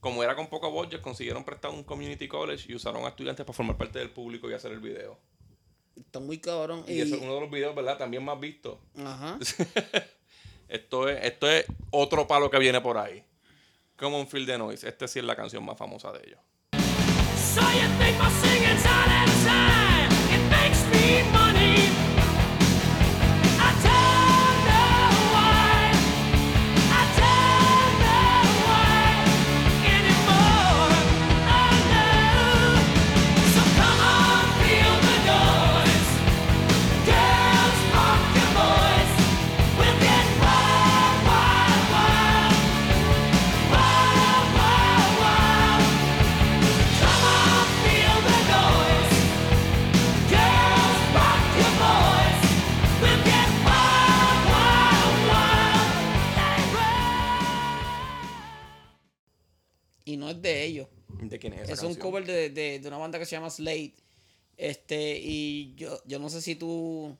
como era con poco budget, consiguieron prestar un community college y usaron a estudiantes para formar parte del público y hacer el video. Está muy cabrón. Y, eso es uno de los videos, ¿verdad? También más visto. Ajá. esto, es, esto es otro palo que viene por ahí. Como un Field de Noise. Esta sí es la canción más famosa de ellos. So you think my singing's out of time? Banda que se llama Slade. Este, y yo, yo no sé si tú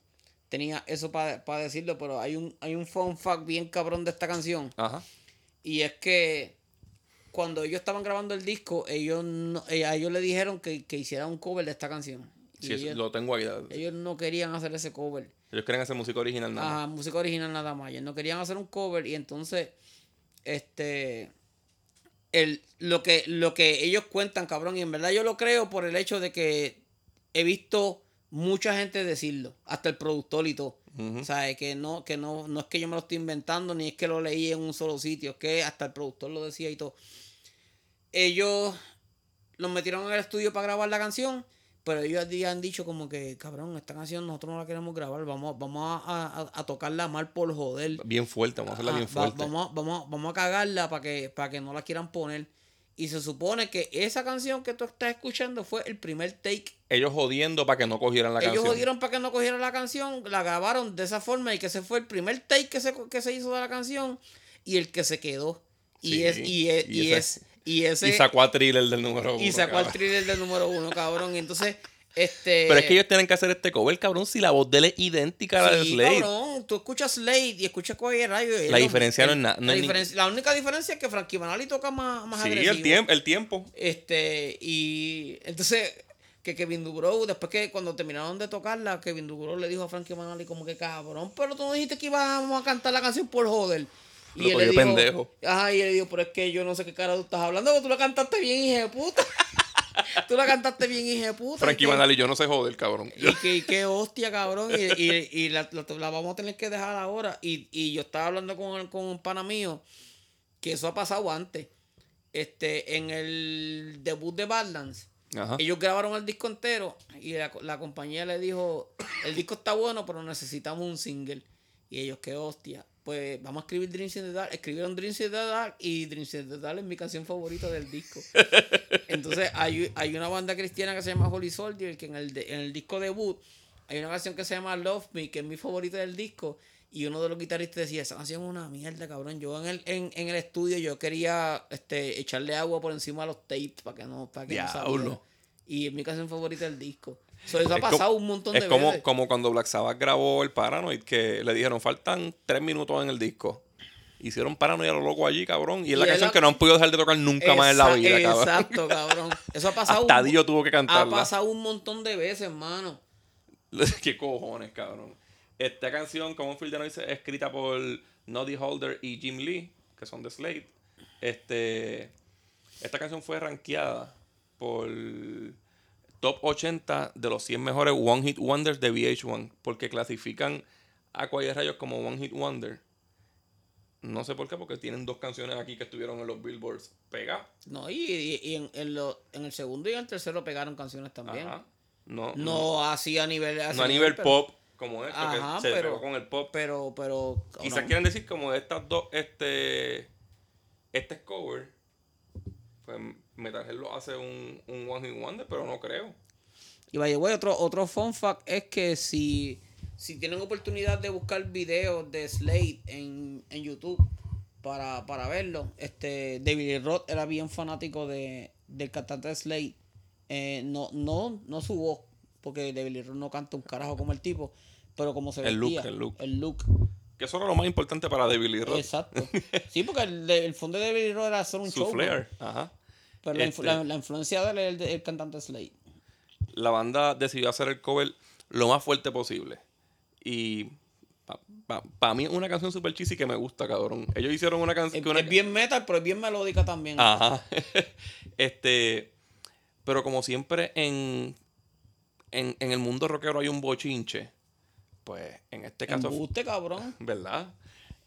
tenías eso para decirlo, pero hay un, hay un fun fact bien cabrón de esta canción. Ajá. Y es que cuando ellos estaban grabando el disco, ellos no- eh, a ellos le dijeron que, que hicieran un cover de esta canción. Sí, ellos, lo tengo ahí. ellos no querían hacer ese cover. Ellos quieren hacer música original nada más. Ajá, música original nada más. Ellos no querían hacer un cover y entonces, este, el, lo, que, lo que ellos cuentan, cabrón, y en verdad yo lo creo por el hecho de que he visto mucha gente decirlo, hasta el productor y todo. Ujú. O sea, que no, que no, no es que yo me lo estoy inventando, ni es que lo leí en un solo sitio, es que hasta el productor lo decía y todo. Ellos los metieron en el estudio para grabar la canción, pero ellos habían dicho como que, cabrón, esta canción nosotros no la queremos grabar, vamos, vamos a, a- a tocarla mal por joder. Bien fuerte, vamos a hacerla Ah, bien va- fuerte. vamos, vamos, vamos a cagarla para que, para que no la quieran poner. Y se supone que esa canción que tú estás escuchando fue el primer take Ellos jodiendo para que no cogieran la ellos canción. jodieron para que no cogieran la canción, la grabaron de esa forma y que ese fue el primer take que se, que se hizo de la canción y el que se quedó. Y Sí, es, y es, y y, ese- es, y ese, Y sacó a Thriller del número uno. y sacó al cabrón. thriller del número uno, cabrón. Y entonces, este. Pero es que ellos tienen que hacer este cover, cabrón, si la voz de él es idéntica a la de sí, Slade. cabrón, tú escuchas Slade y escuchas cualquier rayo. y La diferencia no es na- no la, única diferencia es que Frankie Banali toca más, más Sí, agresivo. el tiempo, el tiempo. Este, y entonces que Kevin Dubrow, después que cuando terminaron de tocarla, Kevin Dubrow le dijo a Frankie Manali como que cabrón, pero tú no dijiste que íbamos a cantar la canción por joder. Lo Y él le dijo, pendejo. Ajá, y él le dijo, pero es que yo no sé qué cara tú estás hablando, porque tú la cantaste bien, hija de puta. tú la cantaste bien, hija de puta. Frankie Banali, yo no sé joder, cabrón. y que, y que hostia, cabrón. Y, y, y la, la- la vamos a tener que dejar ahora. Y, y yo estaba hablando con, con un pana mío que eso ha pasado antes. Este, en el debut de Badlands, Ajá. ellos grabaron el disco entero y la, la compañía le dijo, el disco está bueno, pero necesitamos un single. Y ellos, qué hostia. Pues vamos a escribir Dreams in the Dark. Escribieron Dreams in the Dark y Dreams in the Dark es mi canción favorita del disco. Entonces hay, hay una banda cristiana que se llama Holy Soldier que en el, de- en el disco debut hay una canción que se llama Love Me, que es mi favorita del disco. Y uno de los guitarristas decía, esa canción es una mierda, cabrón. Yo en el, en, en el estudio yo quería este, echarle agua por encima de los tapes para que no, para que no saliera. Y es mi canción favorita del disco. So, eso ha Es como- pasado un montón Es de como, veces. como cuando Black Sabbath grabó el Paranoid, que le dijeron, faltan tres minutos en el disco. Hicieron Paranoid a lo loco allí, cabrón. Y es Y la es canción la- que no han podido dejar de tocar nunca más en la vida, cabrón. Exacto, cabrón. Eso ha pasado. Hasta un- Dio tuvo que ha cantarla. pasado un montón de veces, hermano. ¿Qué cojones, cabrón? Esta canción, como Field de Noise, es escrita por Noddy Holder y Jim Lee, que son de Slade. Este, esta canción fue rankeada por top 80 de los 100 mejores One Hit Wonders de VH1, porque clasifican a Quiet Rayos como One Hit Wonder. No sé por qué, porque tienen dos canciones aquí que estuvieron en los Billboards pegadas. No, y, y- y en, en lo- en el segundo y en el tercero pegaron canciones también. Ajá. No, No así a nivel. no a nivel pop como esto, Ajá, que se pero- pegó con el pop. Pero, pero. Quizás no. quieren decir como de estas dos, este, este es cover. Pues Metal Head lo hace un, un One Hit Wonder, pero no creo. Y vaya, güey, otro, otro fun fact es que si, si tienen oportunidad de buscar videos de Slade en, en YouTube para, para verlo, este David Roth era bien fanático de, del cantante de Slade. Eh, no, no, no su voz, porque David Roth no canta un carajo como el tipo, pero como se El look, el look. El look. Que eso era lo más importante para David Roth. Exacto. Sí, porque el, el fondo de David Roth era hacer un Su show. flair. Ajá. Pero la, Este- influ- la- la influencia de él es el, cantante Slade. La banda decidió hacer el cover lo más fuerte posible. Y para mí es una canción super cheesy que me gusta, cabrón. Ellos hicieron una Es, canción que una es bien metal, pero es bien melódica también. Ajá. este. Pero como siempre en, en, en el mundo rockero hay un bochinche. Pues en este caso. Embuste, cabrón. ¿Verdad?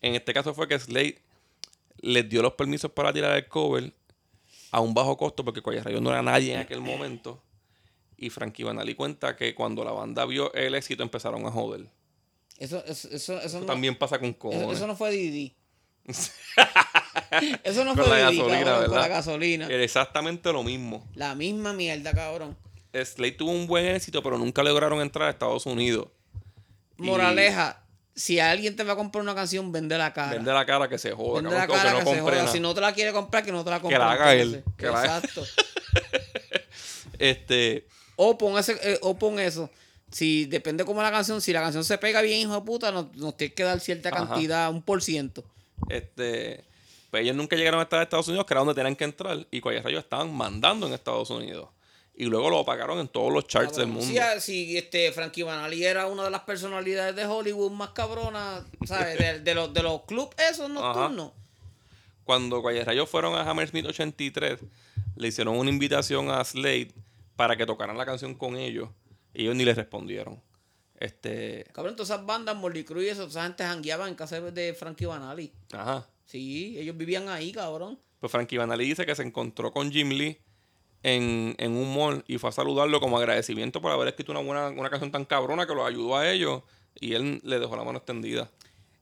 En este caso fue que Slade les dio los permisos para tirar el cover a un bajo costo porque Rayo no era nadie en aquel momento. Y Frankie Banali cuenta que cuando la banda vio el éxito empezaron a joder. Eso, eso, eso, eso Eso no, también pasa con eso, cojones. eso no fue Didi. eso no Con fue la Didi, gasolina, cabrón, con la gasolina. Era exactamente lo mismo. La misma mierda, cabrón. Slade tuvo un buen éxito, pero nunca lograron entrar a Estados Unidos. Moraleja, si alguien te va a comprar una canción, vende la cara. Vende la cara que se joda, Vende la cara que se joda. nada. Si no te la quiere comprar, que no te la compre. la haga él, entonces. que la haga. Exacto. Este, O pon, ese, eh, o pon eso. Si depende cómo la canción, si la canción se pega bien, hijo de puta, nos, nos tienes que dar cierta Ajá. cantidad, un por ciento. este, pues ellos nunca llegaron a estar en Estados Unidos, que era donde tenían que entrar, y Cuayas Rayos estaban mandando en Estados Unidos. Y luego lo apagaron en todos los charts del mundo. Si, si este Frankie Banali era una de las personalidades de Hollywood más cabronas, ¿sabes? De, de los, de los clubs esos nocturnos. Cuando Cuayas Rayos fueron a Hammersmith 83, le hicieron una invitación a Slade para que tocaran la canción con ellos. Y ellos ni les respondieron. Este, Cabrón, todas esas bandas, Molly Cruz y eso, esa gente jangueaban en casa de Frankie Banali. ajá. Sí, ellos vivían ahí, cabrón. Pues Frankie Banali dice que se encontró con Jim Lee en, en un mall y fue a saludarlo como agradecimiento por haber escrito una buena una canción tan cabrona que los ayudó a ellos y él le dejó la mano extendida.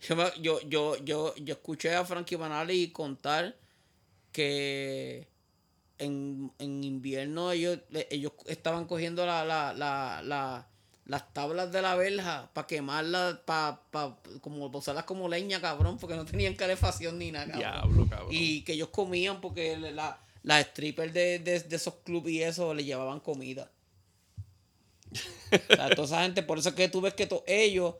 Yo, yo, yo, yo, escuché a Frankie Banali contar que en, en invierno ellos, ellos estaban cogiendo la, la, la, la- las tablas de la verja para quemarlas, para como usarlas como leña, cabrón, porque no tenían calefacción ni nada. cabrón. Diablo, cabrón. Y que ellos comían porque la, las strippers de, de, de esos clubes y eso le llevaban comida. O sea, toda esa gente, por eso es que tú ves que to- ellos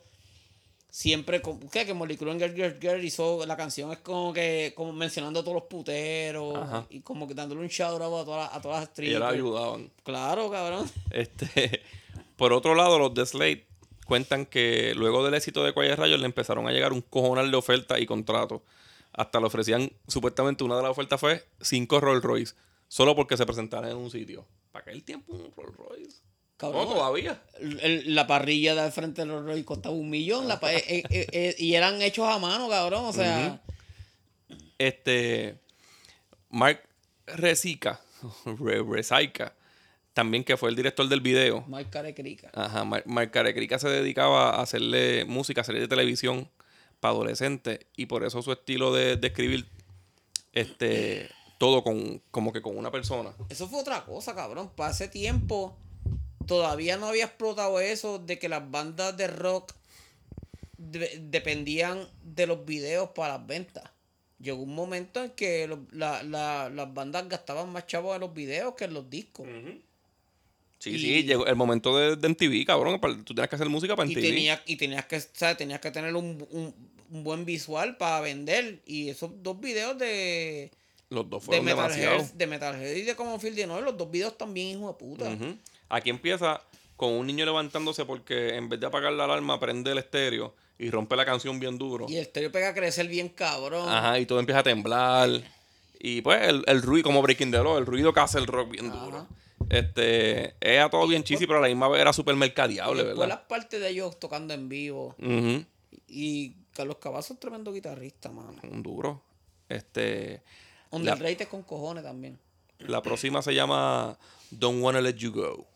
siempre, con- ¿qué? Que Molly Girl, Girl, Girl hizo la canción, es como que como mencionando a todos los puteros Ajá. y como que dándole un shout out a todas, a todas las Ellos strippers. la ayudaban. Claro, cabrón. Este, por otro lado, los de Slade cuentan que luego del éxito de Cuayas Rayos le empezaron a llegar un cojonal de ofertas y contratos. Hasta le ofrecían, supuestamente una de las ofertas fue cinco Rolls Royce, solo porque se presentaran en un sitio. ¿Para qué el tiempo un Rolls Royce? Cabrón. No, todavía. La parrilla de al frente de los Royce costaba un millón la eh, eh, eh, y eran hechos a mano, cabrón. O sea, Este. Mark Resica, Re- Resaika, también que fue el director del video. más carecrica. Ajá, Mar- Mark Carecrica se dedicaba a hacerle música, series de televisión para adolescentes y por eso su estilo de, de escribir este todo con como que con una persona. Eso fue otra cosa, cabrón. Para ese tiempo todavía no había explotado eso de que las bandas de rock de- dependían de los videos para las ventas. Llegó un momento en que lo- la- la- las bandas gastaban más chavos en los videos que en los discos. Sí, Y- sí, llegó el momento de, de MTV, cabrón. Tú tenías que hacer música para Y MTV. tenías, y tenías que, o sea, tenías que tener un, un- un buen visual para vender. Y esos dos videos de, Los dos de fueron demasiado. Metalhead, de Metalhead y de Common Field de Noise, los dos videos también, hijo de puta. Aquí empieza con un niño levantándose porque en vez de apagar la alarma prende el estéreo y rompe la canción bien duro. Y el estéreo pega a crecer bien cabrón. Ajá, y todo empieza a temblar. Y pues el, el ruido, como Breaking the Law, el ruido que hace el rock bien Ajá. duro. Este, era todo bien cheesy, pero a la misma vez era después ¿verdad? las partes de ellos tocando en vivo. Y Carlos Cavazo es tremendo guitarrista, mano. Un duro. Este, Underrated con cojones también. la próxima se llama Don't Wanna Let You Go.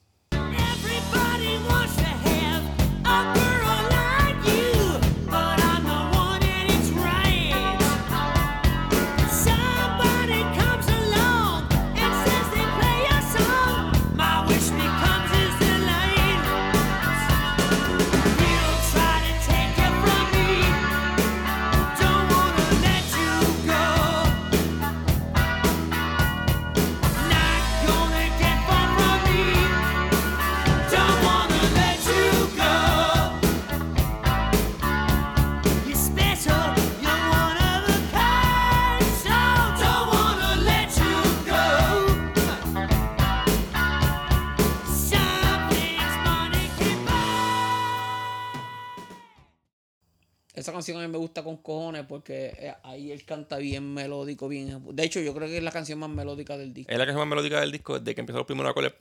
Esa canción a mí me gusta con cojones porque eh, ahí él canta bien melódico, bien. De hecho, yo creo que es la canción más melódica del disco. Es la canción más melódica del disco desde que empezó los primeros acordes.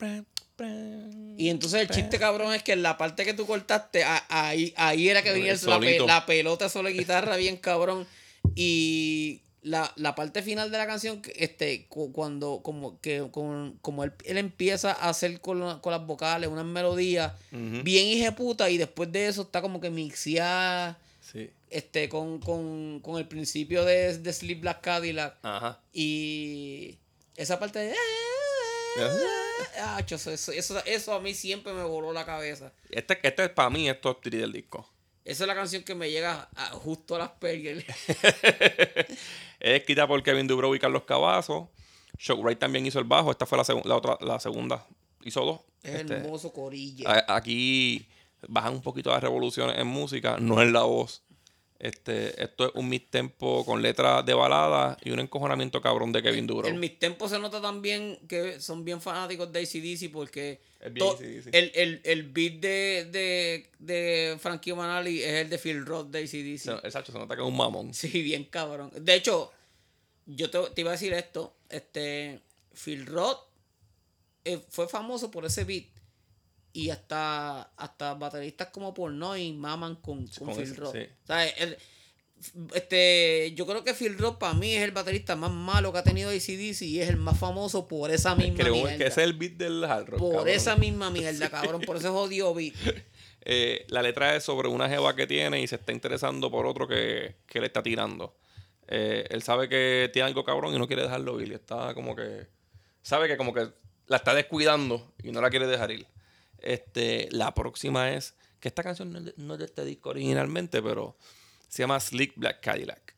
Y entonces el chiste cabrón es que en la parte que tú cortaste, ahí, ahí era que venía la, pe- Solito. la pelota solo de guitarra bien cabrón. Y la, la parte final de la canción, este, cu- cuando como que con- como él, él empieza a hacer con, con las vocales unas melodías Ujú. bien hijeputa y después de eso está como que mixeada Sí. este, con, con, con el principio de, de Sleep Black Cadillac. Ajá. Y esa parte de... Ah, eso, eso, eso, eso a mí siempre me voló la cabeza. Este, este es para mí es top 3 del disco. Esa es la canción que me llega a- justo a las pergas. Es escrita por Kevin Dubrow y Carlos Cavazo. Shockwright también hizo el bajo. Esta fue la, segun- la otra, la segunda. Hizo dos. Es Este, hermoso corilla. a- aquí bajan un poquito las revoluciones en música, no en la voz. Este, esto es un mid-tempo con letras de balada y un encojonamiento cabrón de Kevin Dubrow. En mis tempos se nota también que son bien fanáticos de ACDC porque to- el, el, el beat de, de, de Frankie Manali es el de Phil Roth de ACDC. Exacto, se nota que es un mamón. Sí, bien cabrón. De hecho, yo te, te iba a decir esto. Este, Phil Roth eh, fue famoso por ese beat. Y hasta, hasta bateristas como Pornoy maman con, con con Phil ese, Roth. sí. O sea, el- este, yo creo que Phil Roth para mí es el baterista más malo que ha tenido ACDC y es el más famoso por esa misma Creo mierda. que es el beat del hard rock. por cabrón. esa misma mierda, cabrón. Por ese jodido beat. Eh, la letra es sobre una jeva que tiene y se está interesando por otro que, que le está tirando. Eh, él sabe que tiene algo cabrón y no quiere dejarlo ir. Y está como que. Sabe que como que la está descuidando y no la quiere dejar ir. Este, la próxima es. Que esta canción no es de, no este disco originalmente, pero se llama Slick Black Cadillac.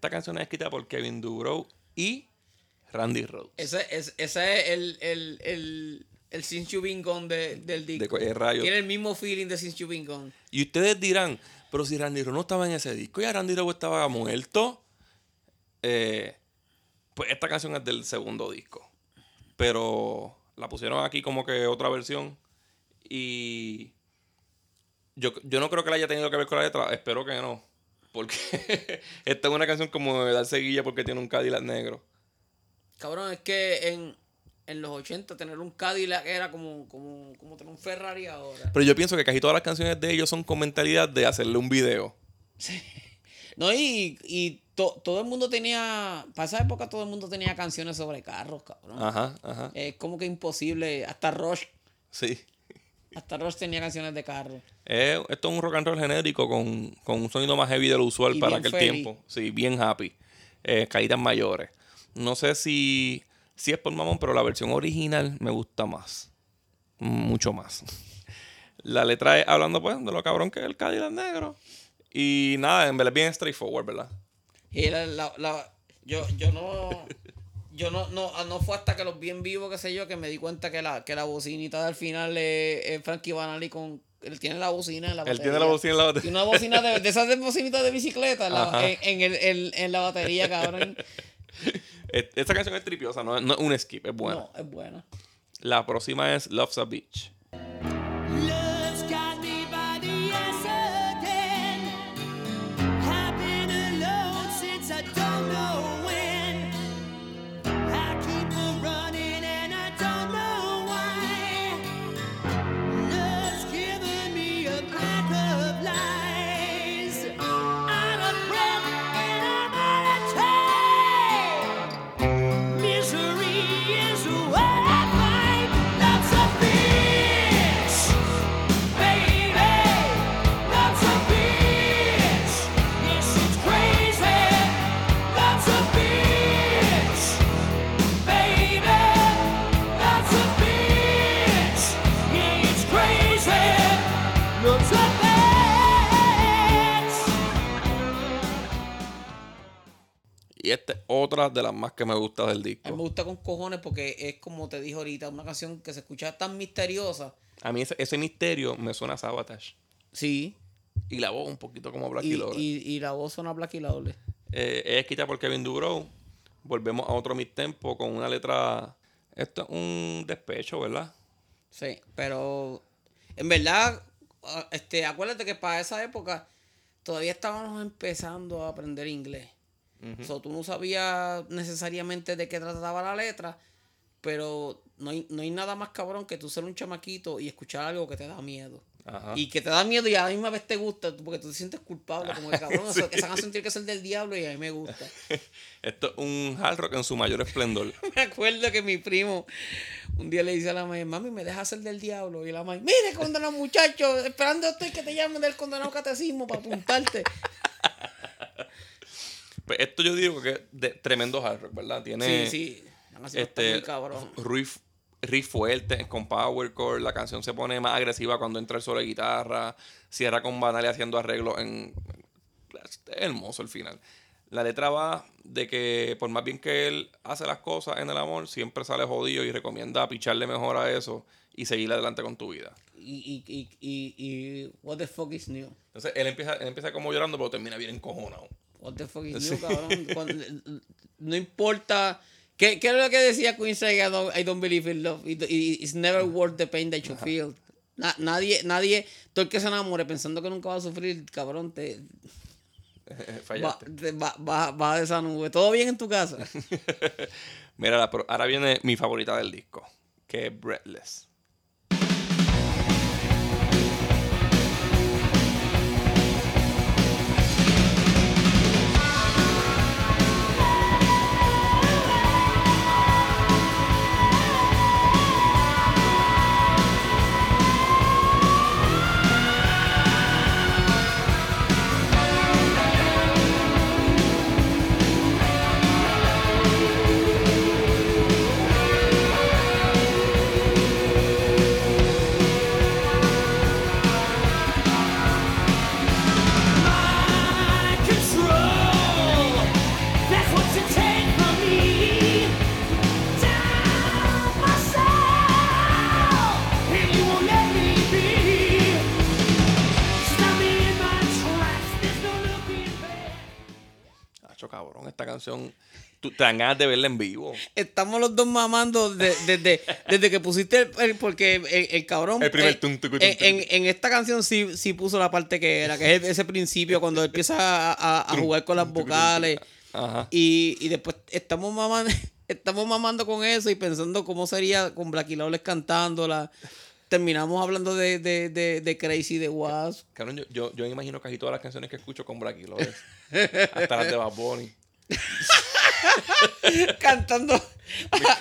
Esta canción es escrita por Kevin Dubrow y Randy Rhodes. Ese, es, ese es el, el, el, el Since You Been Gone de- del disco. De- rayos. Tiene el mismo feeling de Since You Been Gone. Y ustedes dirán, pero si Randy Rhodes no estaba en ese disco, ya Randy Rhodes estaba muerto. Eh, pues esta canción es del segundo disco. Pero la pusieron aquí como que otra versión. Y yo, yo no creo que la haya tenido que ver con la letra. Espero que no. Porque esta es una canción como de darse guilla porque tiene un Cadillac negro. Cabrón, es que en, en los 80 tener un Cadillac era como, como, como tener un Ferrari ahora. Pero yo pienso que casi todas las canciones de ellos son con mentalidad de hacerle un video. No, y, y to- todo el mundo tenía, para esa época todo el mundo tenía canciones sobre carros, cabrón. Ajá, ajá. Es como que imposible, hasta Rush, Sí. Hasta Rush tenía canciones de carros. Eh, esto es un rock and roll genérico con, con un sonido más heavy de lo usual Y para aquel feliz. tiempo. Sí, bien happy. Eh, caídas mayores. No sé si, si es por mamón, pero la versión original me gusta más. Mucho más. La letra es hablando pues de lo cabrón que es el Cadillac negro. Y nada, en verdad es bien straightforward, ¿verdad? Y la, la- la- yo, yo no. Yo no, no, no fue hasta que los vi en vivo, qué sé yo, que me di cuenta que la, que la bocinita del final es, es Frankie Banali con. Él tiene la bocina en la Él batería. tiene la bocina en la batería. Tiene una bocina de, de esas de bocinitas de bicicleta en la, Ajá. en, en el, en la batería, cabrón. Eh, Esta canción es tripiosa, no, es- no es un skip, es buena. No, es buena. La próxima es Love's a Beach. Y esta es otra de las más que me gusta del A mí me disco. gusta con cojones porque es como te dije ahorita, una canción que se escucha tan misteriosa. A mí ese, ese misterio me suena a Sabotage. Sí. Y la voz un poquito como Black Y, y, y la voz suena Black y. Eh, es escrita por Kevin Dubrow. Volvemos a otro mid-tempo con una letra... Esto es un despecho, ¿verdad? Sí, pero en verdad, ah, este, acuérdate que para esa época todavía estábamos empezando a aprender inglés. So, tú no sabías necesariamente de qué trataba la letra, pero no hay, no hay nada más cabrón que tú ser un chamaquito y escuchar algo que te da miedo. Ajá. Y que te da miedo y a la misma vez te gusta, porque tú te sientes culpable, como que cabrón, eso- esa canción tiene que ser del diablo y a mí me gusta. Esto es un hard rock en su mayor esplendor. Me acuerdo que mi primo un día le dice a la madre, mami, me deja ser del diablo. Y la madre, mire, condenado muchacho, esperando estoy que te llamen del condenado catecismo para apuntarte. Pues esto yo digo que es de tremendo hard rock, ¿verdad? Tiene sí, sí. Este cabrón. riff, riff fuerte con power chord, la canción se pone más agresiva cuando entra el solo de guitarra, cierra con Banale haciendo arreglos en es hermoso el final. La letra va de que por más bien que él hace las cosas en el amor, siempre sale jodido y recomienda picharle mejor a eso y seguir adelante con tu vida. Y, y, y, y, y what the fuck is new? Entonces él empieza, él empieza como llorando, pero termina bien encojonado. What the fuck is new, cabrón? Cuando- no importa. ¿Qué, ¿Qué es lo que decía Queen Say, I don't, I don't believe in love? It- it- it's never worth the pain that you feel. Na- nadie, nadie, todo el que se enamore pensando que nunca va a sufrir, cabrón, te, Fallaste. te- va, va, va de esa nube. ¿Todo bien en tu casa? Mira, ahora viene mi favorita del disco, que es Breathless. Dan ganas de verla en vivo. Estamos los dos mamando de- desde, desde que pusiste el, el- porque el, el cabrón. El primer eh, tum, tum, en, tum. en- en esta canción sí, sí puso la parte que era, que es ese principio cuando empieza a, a- a jugar con las vocales. Ajá. Y, y después estamos mamando, estamos mamando con eso y pensando cómo sería con Blacky Lawless cantándola. Terminamos hablando de, de, de, de Crazy de Was. Cabrón, yo, yo, yo me imagino casi todas las canciones que escucho con Blacky Lawless. Hasta las de Bad Bunny. cantando a,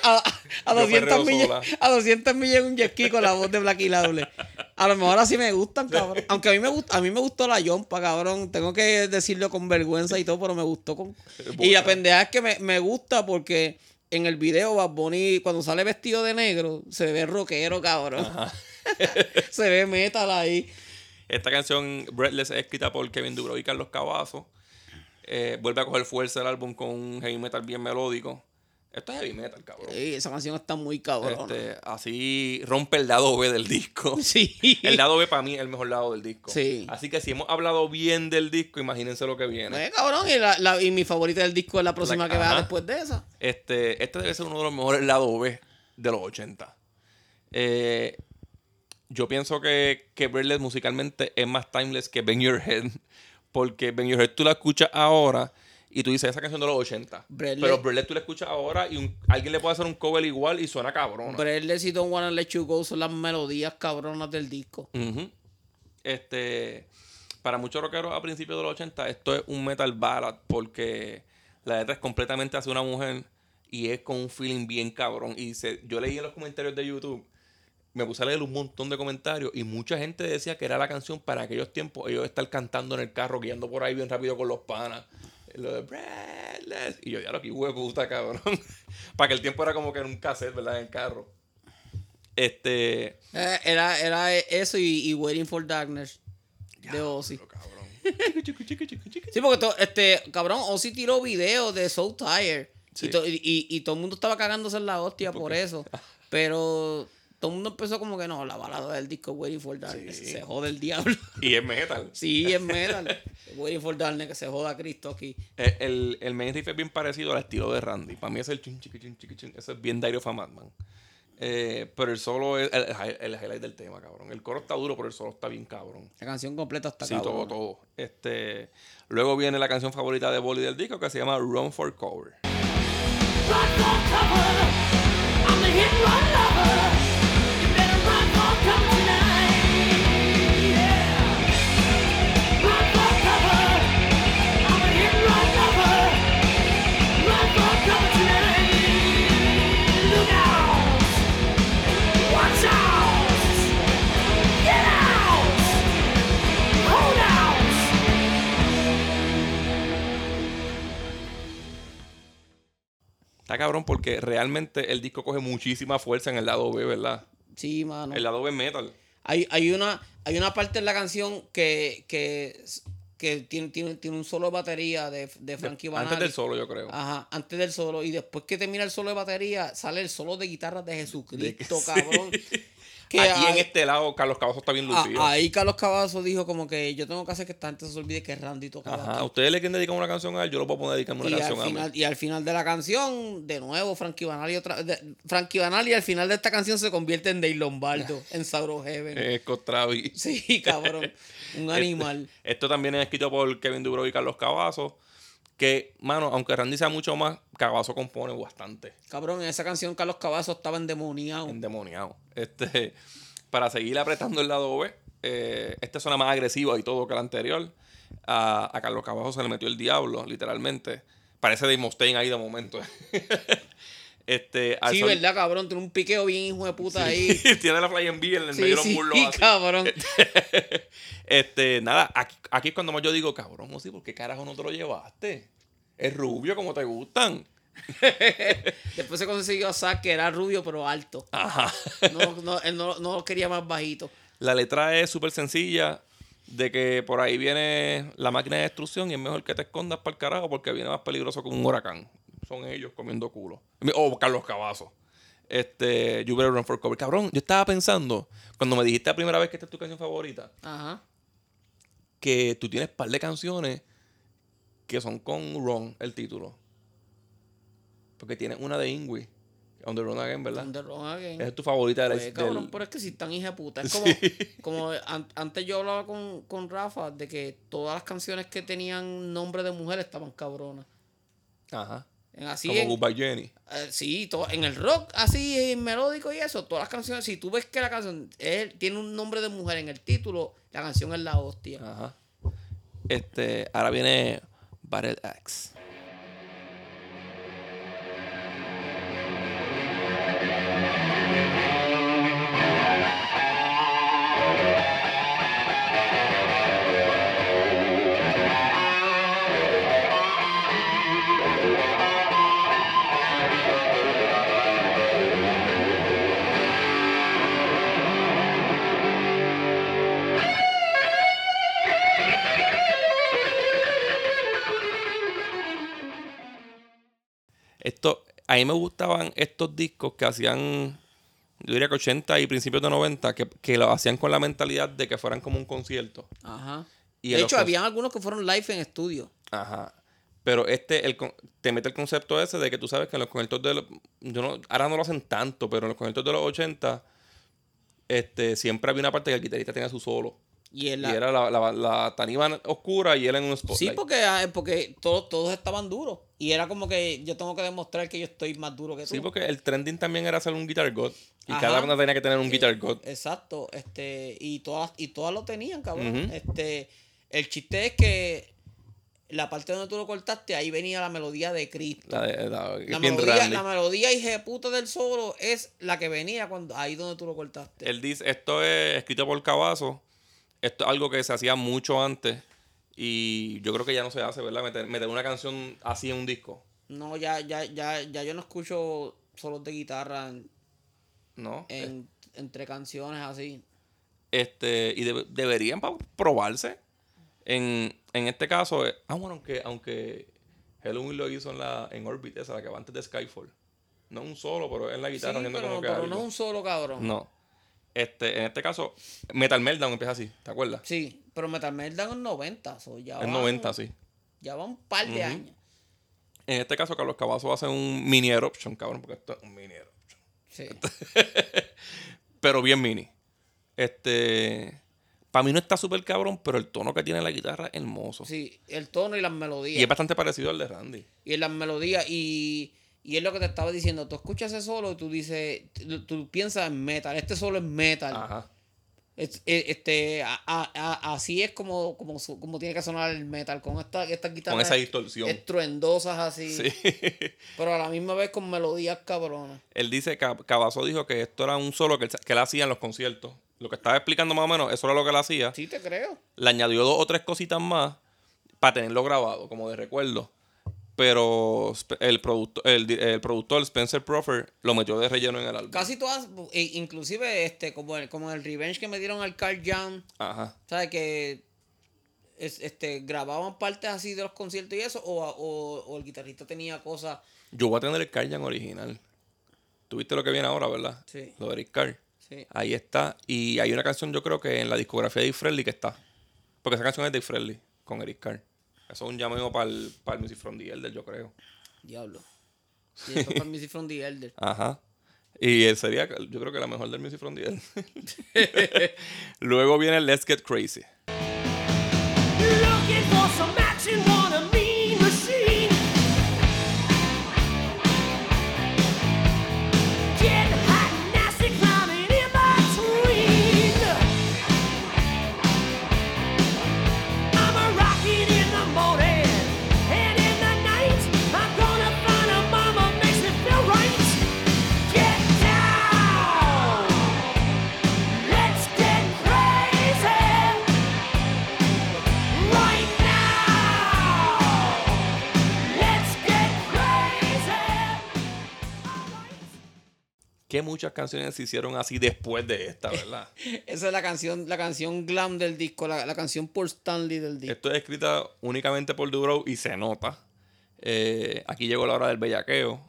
a- a Yo 200 perreo millas a 200 millas en un jet ski con la voz de Blacky Lawless. A lo mejor así me gustan, cabrón. Aunque a mí me gusta, a mí me gustó la Yompa, cabrón. Tengo que decirlo con vergüenza y todo, pero me gustó con Y la pendeja es que me, me gusta porque en el video Bad Bunny cuando sale vestido de negro se ve rockero, cabrón. se ve metal ahí. Esta canción, Breathless, es escrita por Kevin Dubrow y Carlos Cavazo. Eh, vuelve a coger fuerza el álbum con un heavy metal bien melódico. Esto es heavy metal, cabrón. Ey, esa canción está muy cabrón. Este, así rompe el lado B del disco. Sí. El lado B para mí es el mejor lado del disco. Sí. Así que si hemos hablado bien del disco, imagínense lo que viene. Eh, cabrón, y, la, la- y mi favorita del disco es la próxima La- que vea después de esa. Este, este debe ser uno de los mejores lados B de los 80. Eh, yo pienso que, que Breathless musicalmente es más timeless que Bang Your Head. Porque Head tú la escuchas ahora y tú dices esa canción de los 80. Breathless- Pero Breathless tú la escuchas ahora y un- alguien le puede hacer un cover igual y suena cabrón. Breathless y Don't Wanna Let You Go son las melodías cabronas del disco. Este, para muchos rockeros a principios de los 80, esto es un metal ballad porque la letra es completamente hacia una mujer y es con un feeling bien cabrón. Y se, yo leí en los comentarios de YouTube, me puse a leer un montón de comentarios y mucha gente decía que era la canción para aquellos tiempos, ellos estar cantando en el carro, guiando por ahí bien rápido con los panas. Lo de Breathless. Y yo, ya lo que huevo puta, cabrón. para que el tiempo era como que en un cassette, ¿verdad? En el carro. Este. Eh, era, era eso y, y Waiting for Darkness de Ozzy. Pero, cabrón. Sí, porque to- este, cabrón, Ozzy tiró videos de So Tired. Sí. Y, to- y, y- y todo el mundo estaba cagándose en la hostia por eso. Pero todo el mundo empezó como que no, la balada del disco Waiting for Darkness. Sí. Se jode el diablo. Y es metal. Sí, es metal. Waiting for Darkness, que se joda Cristo aquí. Eh, El, el main riff es bien parecido al estilo de Randy. Para mí es el chun chiqui chun chiqui chun. Eso es bien Diary of a Madman. Eh, pero el solo es el, el highlight del tema, cabrón. El coro está duro, pero el solo está bien cabrón. La canción completa está Sí, cabrona. todo, todo. Este, luego viene la canción favorita de Bolly del disco que se llama Run for Cover. Run for cover. I'm the hit run lover. Está cabrón porque realmente el disco coge muchísima fuerza en el lado B, ¿verdad? Sí, mano. El lado B metal. Hay, hay, una, hay una parte en la canción que, que, que tiene, tiene, tiene un solo de batería de, de Frankie Banali. Antes del solo, yo creo. Ajá, antes del solo. Y después que termina el solo de batería, sale el solo de guitarra de Jesucristo, sí. cabrón. Que Aquí en este lado, Carlos Cavazo está bien a- lucido. ahí Carlos Cavazo dijo como que yo tengo que hacer que esta gente se olvide que Randy tocaba Ajá. ¿Ustedes le quieren dedicar una canción a él? Yo lo puedo poner dedicarme una Y al, canción a mí. final, y al final de la canción, de nuevo, Frankie Banali otra de- Frankie Banali al final de esta canción se convierte en Dave Lombardo, en Sauro Heaven. Scott Travis. Sí, cabrón. Un animal. Esto también es escrito por Kevin Dubrow y Carlos Cavazo. Que, mano, aunque Randy sea mucho más, Cavazo compone bastante. Cabrón, en esa canción Carlos Cavazo estaba endemoniado. endemoniado. Este, para seguir apretando el lado B, eh, este suena más agresivo y todo que el anterior. A, a Carlos Cavazo se le metió el diablo, literalmente. Parece Dave Mustaine ahí de momento. este, al Sí, sol- verdad, cabrón. Tiene un piqueo bien hijo de puta ahí. Tiene la Fly en B en el Sí, medio de los sí, cabrón. Este, nada, aquí, aquí es cuando más yo digo, cabrón, sí, ¿por qué carajo no te lo llevaste? Es rubio como te gustan. Después se consiguió a Zack, que era rubio, pero alto. Ajá. No, no, él no, no lo quería más bajito. La letra es súper sencilla. De que por ahí viene la máquina de destrucción y es mejor que te escondas para el carajo porque viene más peligroso que un huracán. Son ellos comiendo culo. O Carlos Cavazo. Este, You Better Run for Cover. Cabrón, yo estaba pensando, cuando me dijiste la primera vez que esta es tu canción favorita, Ajá. que tú tienes un par de canciones que son con Ron, el título. Porque tienes una de Ingui, On the Run Again, ¿verdad? The Wrong Again. Esa es tu favorita de la Pues, cabrón, del- pero es que si tan hija de puta. Es Sí. como, como an- antes yo hablaba con, con Rafa de que todas las canciones que tenían nombre de mujer estaban cabronas. Ajá. Así Como en, Goodbye Jenny. eh, sí, to- en el rock, así en melódico y eso, todas las canciones, si tú ves que la canción es- tiene un nombre de mujer en el título, la canción es la hostia. Ajá. Este, ahora viene Battle Axe. A mí me gustaban estos discos que hacían, yo diría que 80 y principios de 90, que, que lo hacían con la mentalidad de que fueran como un concierto. Ajá. Y de hecho, habían algunos que fueron live en estudio. Ajá. Pero este, el, te mete el concepto ese de que tú sabes que en los conciertos de los, yo no, ahora no lo hacen tanto, pero en los conciertos de los 80, este, siempre había una parte que el guitarrista tenía su solo. Y, era la, la, la tarima oscura y él en un spotlight. Sí, porque, ah, porque todos, todos estaban duros. Y era como que yo tengo que demostrar que yo estoy más duro que tú. Sí, porque el trending también era hacer un guitar god. Y Ajá. cada banda tenía que tener un guitar god. Exacto, este, y todas, y todas lo tenían, cabrón. Este, el chiste es que la parte donde tú lo cortaste, ahí venía la melodía de Cristo. La, de- la- melodía, la melodía hija de puta del solo es la que venía cuando ahí donde tú lo cortaste. Él dice, esto es escrito por Cavazo. Esto es algo que se hacía mucho antes. Y yo creo que ya no se hace, ¿verdad? Meter, meter una canción así en un disco. No, ya, ya, ya, ya yo no escucho solos de guitarra en, ¿No? en- entre canciones así. Este, y debe- deberían probarse. En, en este caso, eh, ah, bueno, aunque, aunque lo hizo en la en Orbit, esa, la que va antes de Skyfall. No un solo, pero en la Sí, guitarra haciendo pero, como que pero algo. no es un solo cabrón. No. Este, en este caso, Metal Meltdown empieza así, ¿te acuerdas? Sí, pero Metal Meltdown en 90, so ya En van- 90, sí. Ya va un par de años. En este caso, Carlos Cavazo hace un mini eruption, cabrón, porque esto es un mini eruption. Sí. pero bien mini. Este. Para mí no está súper cabrón, pero el tono que tiene la guitarra es hermoso. Sí, el tono y las Y melodías. es bastante parecido al de Randy. Y en las melodías. Y, y es lo que te estaba diciendo. Tú escuchas ese solo y tú dices. Tú, tú piensas en metal. Este solo es metal. Ajá. Es- eh, este, a- a- a- así es como, como, como tiene que sonar el metal. Con esta, estas guitarras Con esa distorsión. estruendosas así. Sí. Pero a la misma vez con melodías cabronas. él dice que Cavazo dijo que esto era un solo que él, que él hacía en los conciertos. Lo que estaba explicando más o menos, eso era lo que él hacía. Sí, te creo. Le añadió dos o tres cositas más para tenerlo grabado, como de recuerdo. Pero el, producto, el, el productor Spencer Proffer lo metió de relleno en el álbum. Casi todas, e- inclusive este, como el, como el revenge que me dieron al Carl Jam, Ajá. ¿sabes? Que es- este, grababan partes así de los conciertos y eso, o, o, o el guitarrista tenía cosas. Yo voy a tener el Carjan original. Tuviste lo que viene ahora, ¿verdad? Sí. Lo de Eric Carr. Sí. Ahí está. Y hay una canción, yo creo que en la discografía de Dave Frehley que está. Porque esa canción es de Dave Frehley con Eric Carr. Eso es un llamado para el, para el Music from the Elder, yo creo. Diablo. Sí, eso fue Music from the Elder. Ajá. Y él sería, yo creo que la mejor del Music from the Elder. Luego viene Let's Get Crazy. Looking for some action, Que muchas canciones se hicieron así después de esta, ¿verdad? Esa es la canción, la canción glam del disco, la, la canción por Stanley del disco. Esto es escrita únicamente por Dubrow y se nota. Eh, aquí llegó la hora del bellaqueo.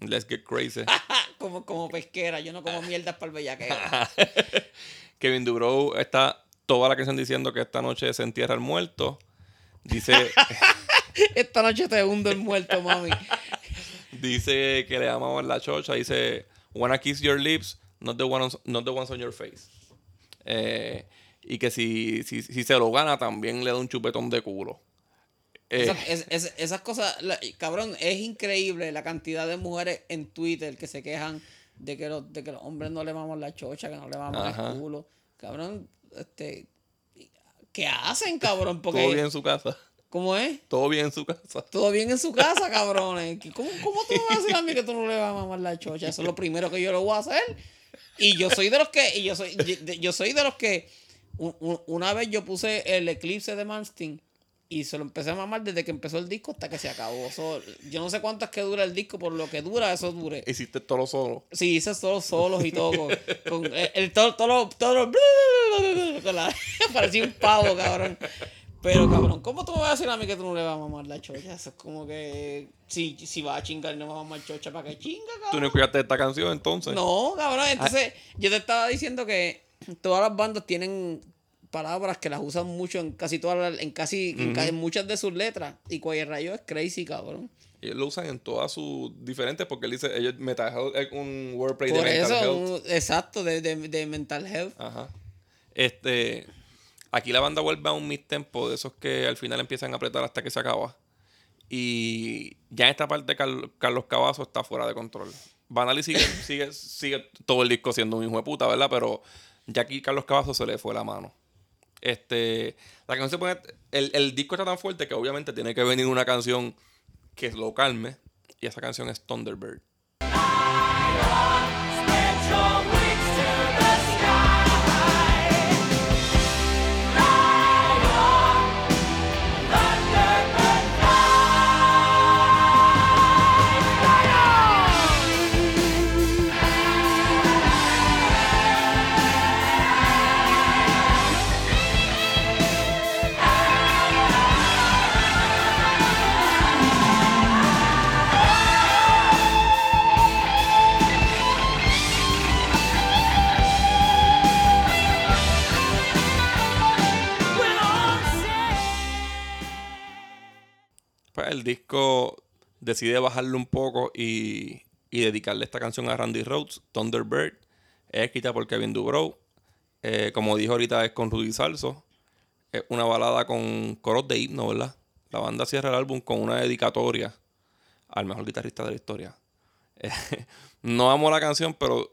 Let's Get Crazy. como, como pesquera, yo no como mierdas para el bellaqueo. Kevin Dubrow está toda la canción diciendo que esta noche se entierra el muerto. Dice, Esta noche te hundo el muerto, mami. dice que le amamos la chocha. Dice, wanna kiss your lips, not the, one on- not the ones on your face. Eh, y que si, si, si se lo gana, también le da un chupetón de culo. Eh, Esa- es- es- esas cosas, la- cabrón, es increíble la cantidad de mujeres en Twitter que se quejan de que los, de que los hombres no le maman la chocha, que no le Ajá. el culo. Cabrón, este. ¿Qué hacen, cabrón? Porque. todo bien en su casa. ¿Cómo es? Todo bien en su casa. Todo bien en su casa, cabrones. ¿Cómo, cómo tú me vas a decir a mí que tú no le vas a mamar la chocha? Eso es lo primero que yo lo voy a hacer. Y yo soy de los que, y yo soy, yo, yo soy de los que, un- un- una vez yo puse el eclipse de Manstein y se lo empecé a mamar desde que empezó el disco hasta que se acabó. Eso, yo no sé cuánto es que dura el disco, por lo que dura, eso dure. Hiciste todo solo. Sí, hice todos solos y todo. Con, con el, el- todo, todo, todo, la- parecía un pavo, cabrón. Pero, cabrón, ¿cómo tú me vas a decir a mí que tú no le vas a mamar la chocha? Eso es como que si, si vas a chingar y no vas a mamar chocha, ¿para qué chinga, ¿Tú cabrón? no escuchaste esta canción entonces? No, cabrón, entonces yo te estaba diciendo que todas las bandas tienen palabras que las usan mucho en casi todas las- en casi en muchas de sus letras y Cuello Rayo es crazy, cabrón. Ellos lo usan en todas sus diferentes porque él dice, ellos mental health es un wordplay Por de mental health. un- exacto, de, de, de mental health. Ajá. Este, aquí la banda vuelve a un mid tempo de esos que al final empiezan a apretar hasta que se acaba. Y ya en esta parte Carl- Carlos Cavazo está fuera de control. Banali sigue, sigue, sigue todo el disco siendo un hijo de puta, ¿verdad? Pero ya aquí Carlos Cavazo se le fue la mano. Este, la canción se pone, el, el disco está tan fuerte que obviamente tiene que venir una canción que lo calme. Y esa canción es Thunderbird. El disco decide bajarle un poco y y dedicarle esta canción a Randy Rhodes, Thunderbird. Es escrita por Kevin Dubrow. Eh, como dijo ahorita, es con Rudy Salso. Es una balada con coros de himno, ¿verdad? La banda cierra el álbum con una dedicatoria al mejor guitarrista de la historia. Eh, no amo la canción, pero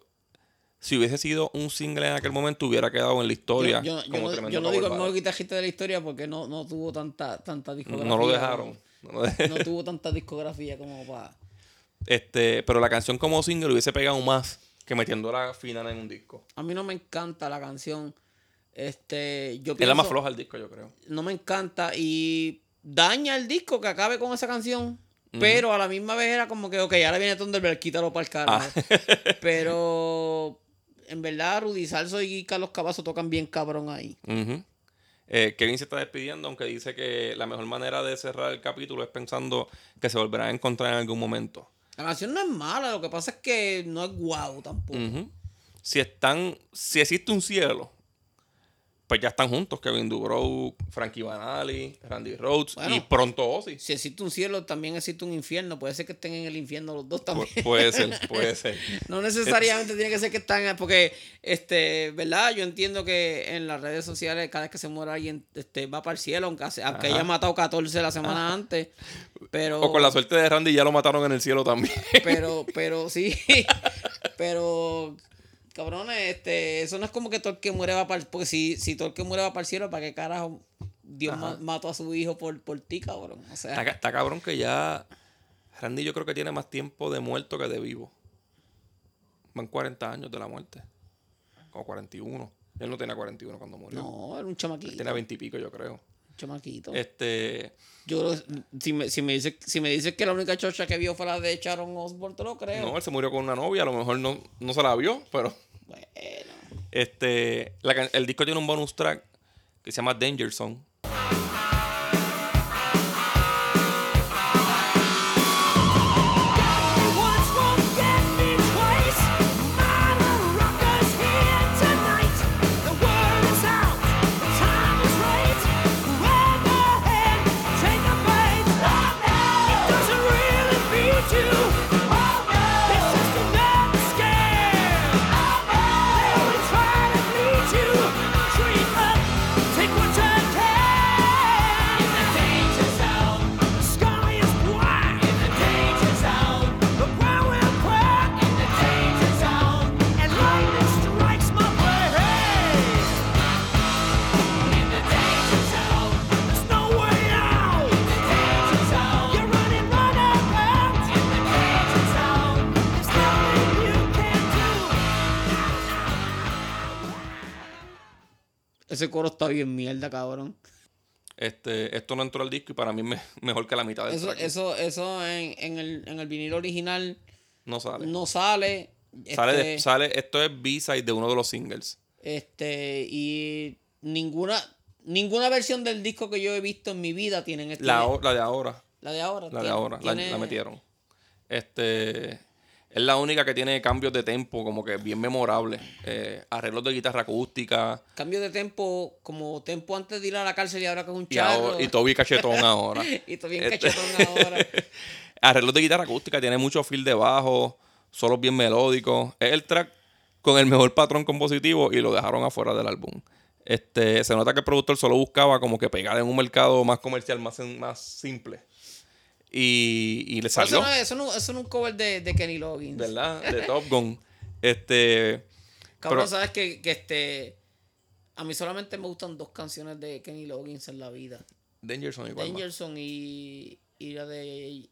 si hubiese sido un single en aquel momento, hubiera quedado en la historia. Yo, yo- yo como no, yo no digo el mejor guitarrista de la historia porque no, no tuvo tanta, tanta discografía. No lo dejaron. No tuvo tanta discografía como para. Este, pero la canción como single hubiese pegado más que metiendo la final en un disco. A mí no me encanta la canción. Este, yo Es pienso, la más floja del disco, yo creo. No me encanta y daña el disco que acabe con esa canción. Pero a la misma vez era como que, ok, ahora viene Thunderbird, quítalo para el carajo. Ah. pero en verdad, Rudy Salso y Carlos Cavazo tocan bien cabrón ahí. Ujú. Eh, Kevin se está despidiendo, aunque dice que la mejor manera de cerrar el capítulo es pensando que se volverán a encontrar en algún momento. La canción no es mala, lo que pasa es que no es guau tampoco. Si están, si existe un cielo, pues ya están juntos Kevin Dubrow, Frankie Banali, Randy Rhodes Bueno. y pronto Ozzy. Si existe un cielo, también existe un infierno. Puede ser que estén en el infierno los dos Pu- también. puede ser, puede ser. No necesariamente tiene que ser que están, porque, este, ¿verdad? Yo entiendo que en las redes sociales, cada vez que se muere alguien, este, va para el cielo, aunque, aunque haya matado 14 la semana antes. Pero, O con la suerte de Randy ya lo mataron en el cielo también. pero, pero sí, pero, cabrones, este, eso no es como que todo el que muere va para el, porque si, si todo el que muere va para el cielo, ¿para qué carajo Dios ma- mató a su hijo por, por ti, cabrón? O sea, Está, está cabrón que ya Randy yo creo que tiene más tiempo de muerto que de vivo. Van 40 años de la muerte. Como 41. Él no tenía 41 cuando murió. no, era un chamaquito. Tenía 20 y pico, yo creo. un chamaquito. Este. Yo creo si me, si me dices si me dices que la única chocha que vio fue la de Sharon Osbourne, te lo creo. No, él se murió con una novia, a lo mejor no, no se la vio, pero. Bueno. Este. el disco tiene un bonus track que se llama Danger Zone. Ese coro está bien mierda, cabrón. Este, esto no entró al disco y para mí es me- mejor que la mitad del Eso, track. eso, eso en, en el, en el vinilo original No sale. no sale. Sale, de- este, sale, esto es B-side de uno de los singles. este, y ninguna, ninguna versión del disco que yo he visto en mi vida tienen este. La, la de ahora. la de ahora. La de tiene- ahora. La metieron. Este. Es la única que tiene cambios de tempo, como que bien memorable. Eh, arreglos de guitarra acústica. Cambio de tempo, como tempo antes de ir a la cárcel y ahora que es un Y, charro. ahora, y Toby cachetón ahora. Y todo bien Este- cachetón ahora. Arreglos de guitarra acústica, tiene mucho feel de bajo, solos bien melódicos. Es el track con el mejor patrón compositivo y lo dejaron afuera del álbum. Este, se nota que el productor solo buscaba como que pegar en un mercado más comercial, más, más simple. Y, y le salió, Eso no, es, eso, no, eso no es un cover de, de Kenny Loggins. ¿verdad? De Top Gun. Este, Cabrón, pero- sabes que, que este. A mí solamente me gustan dos canciones de Kenny Loggins en la vida. Danger Zone igual. Dangerson y, y la de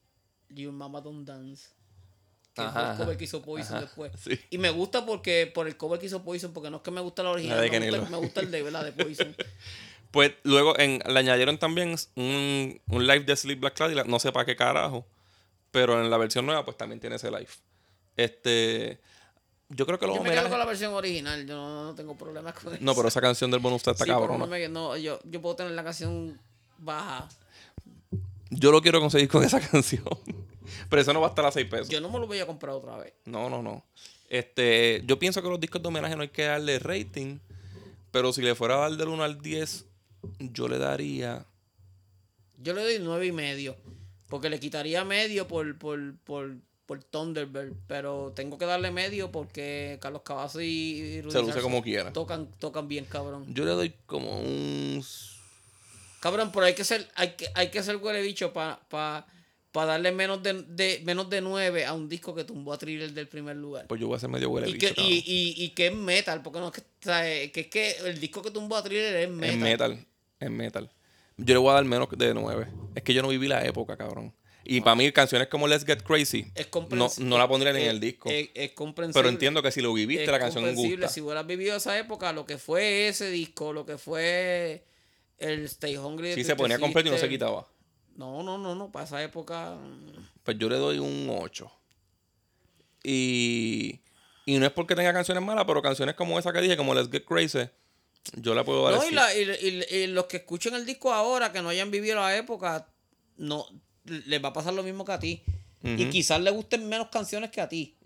Your Mama Don't Dance. Que Ajá, fue el cover que hizo Poison ajá, después. sí. Y me gusta porque por el cover que hizo Poison, porque no es que me gusta la original, La de me, gusta, me gusta el de, la de Poison. Pues luego en, le añadieron también un, un live de Sleep Black Cadillac, no sé para qué carajo, pero en la versión nueva pues también tiene ese live. Este, yo creo que los Yo me quedo con la versión original, yo no, no tengo problemas con eso. No, pero esa canción del bonus está Sí, cabrona. no me- no, yo, yo puedo tener la canción baja. Yo lo quiero conseguir con esa canción. pero eso no va a estar a 6 pesos. Yo no me lo voy a comprar otra vez. No, no, no. Este, yo pienso que los discos de homenaje no hay que darle rating, pero si le fuera a dar del 1 al 10, yo le daría Yo le doy nueve y medio. Porque le quitaría medio por, por, por por Thunderbird, pero tengo que darle medio porque Carlos Cavazo y Rudy Se luce como quiera. Tocan, tocan bien, cabrón. Yo le doy como un. Cabrón, pero hay que ser, hay que, hay que ser huele bicho para pa, pa darle menos de, de, menos de 9 a un disco que tumbó a Thriller del primer lugar. Pues yo voy a ser medio huele Y bicho, que, y, y, y que es metal, porque no es que, o sea, que es que el disco que tumbó a Thriller es metal. Es metal. Es metal. Yo le voy a dar menos de 9. Es que yo no viví la época, cabrón. Y para mí, canciones como Let's Get Crazy, Es no, no la pondría ni en el disco. Es, es comprensible. Pero entiendo que si lo viviste, Es la canción gusta. Si hubieras vivido esa época, lo que fue ese disco, lo que fue el Stay Hungry. de Si se ponía completo y no se quitaba. No, no, no, no. Para esa época. Pues yo le doy un 8. Y, y no es porque tenga canciones malas, pero canciones como esa que dije, como Let's Get Crazy, yo la puedo dar. No, y, la- y- y- y los que escuchen el disco ahora, que no hayan vivido la época, no les va a pasar lo mismo que a ti. Y quizás les gusten menos canciones que a ti.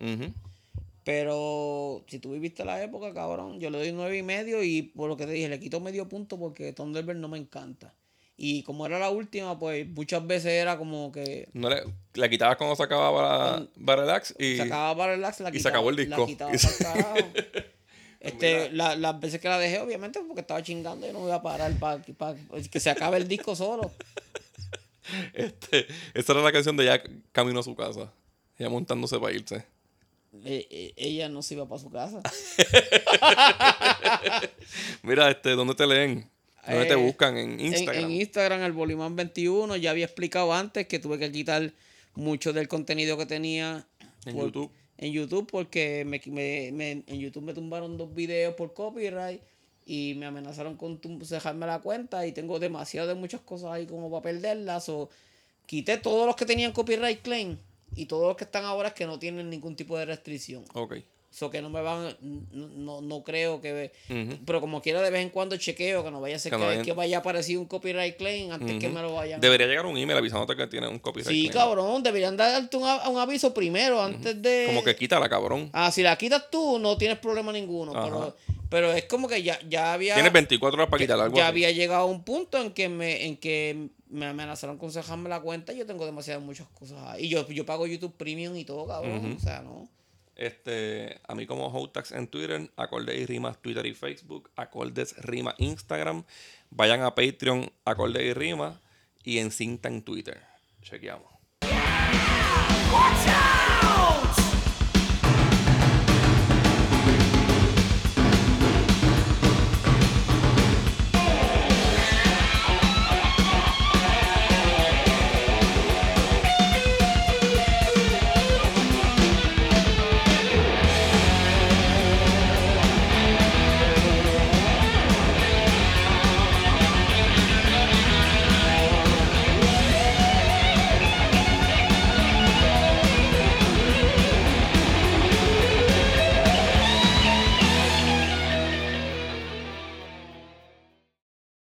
Pero si tú viviste la época, cabrón, yo le doy nueve y medio y por lo que te dije, le quito medio punto porque Thunderbird no me encanta. Y como era la última, pues muchas veces era como que No le, la quitabas cuando se acababa para, para relax y se acababa para relax, la y se acabó el disco. La quitaba carajo. Este, la- las veces que la dejé, obviamente, porque estaba chingando, yo no voy a parar para que se acabe el disco solo. este, esa era la canción de ella camino a su casa. Ella montándose para irse. Eh, eh, ella no se iba para su casa. Mira, este, ¿dónde te leen? ¿Dónde te Eh, buscan? En En- Instagram. En, Instagram, el Bolimán 21, ya había explicado antes que tuve que quitar mucho del contenido que tenía En por- YouTube. En YouTube, porque me, me- me- en YouTube me tumbaron dos videos por copyright y me amenazaron con dejarme la cuenta y tengo demasiado de muchas cosas ahí como para perderlas. O quité todos los que tenían copyright claim y todos los que están ahora es que no tienen ningún tipo de restricción. Ok. So que no me van, no, no, creo que... Ujú. Pero como quiera de vez en cuando chequeo que no vaya a ser Que que, que vaya a aparecer un copyright claim antes que Ujú. me lo vayan. Debería llegar un email avisándote que tiene un copyright. Sí, claim. cabrón, deberían darte un, un aviso primero antes de... Como que quítala, cabrón. Ah, si la quitas tú, no tienes problema ninguno. Pero, pero es como que ya, ya había... Tienes 24 horas para quitar algo. ya así. había llegado a un punto en que me, en que me amenazaron con cerrarme la cuenta y yo tengo demasiadas muchas cosas ahí. Y yo, yo pago YouTube Premium y todo, cabrón. O sea, no. Este, a mí como Hotax en Twitter, Acordes y Rimas Twitter y Facebook, Acordes Rimas Instagram. Vayan a Patreon, Acordes y Rimas y en Cinta en Twitter. Chequeamos.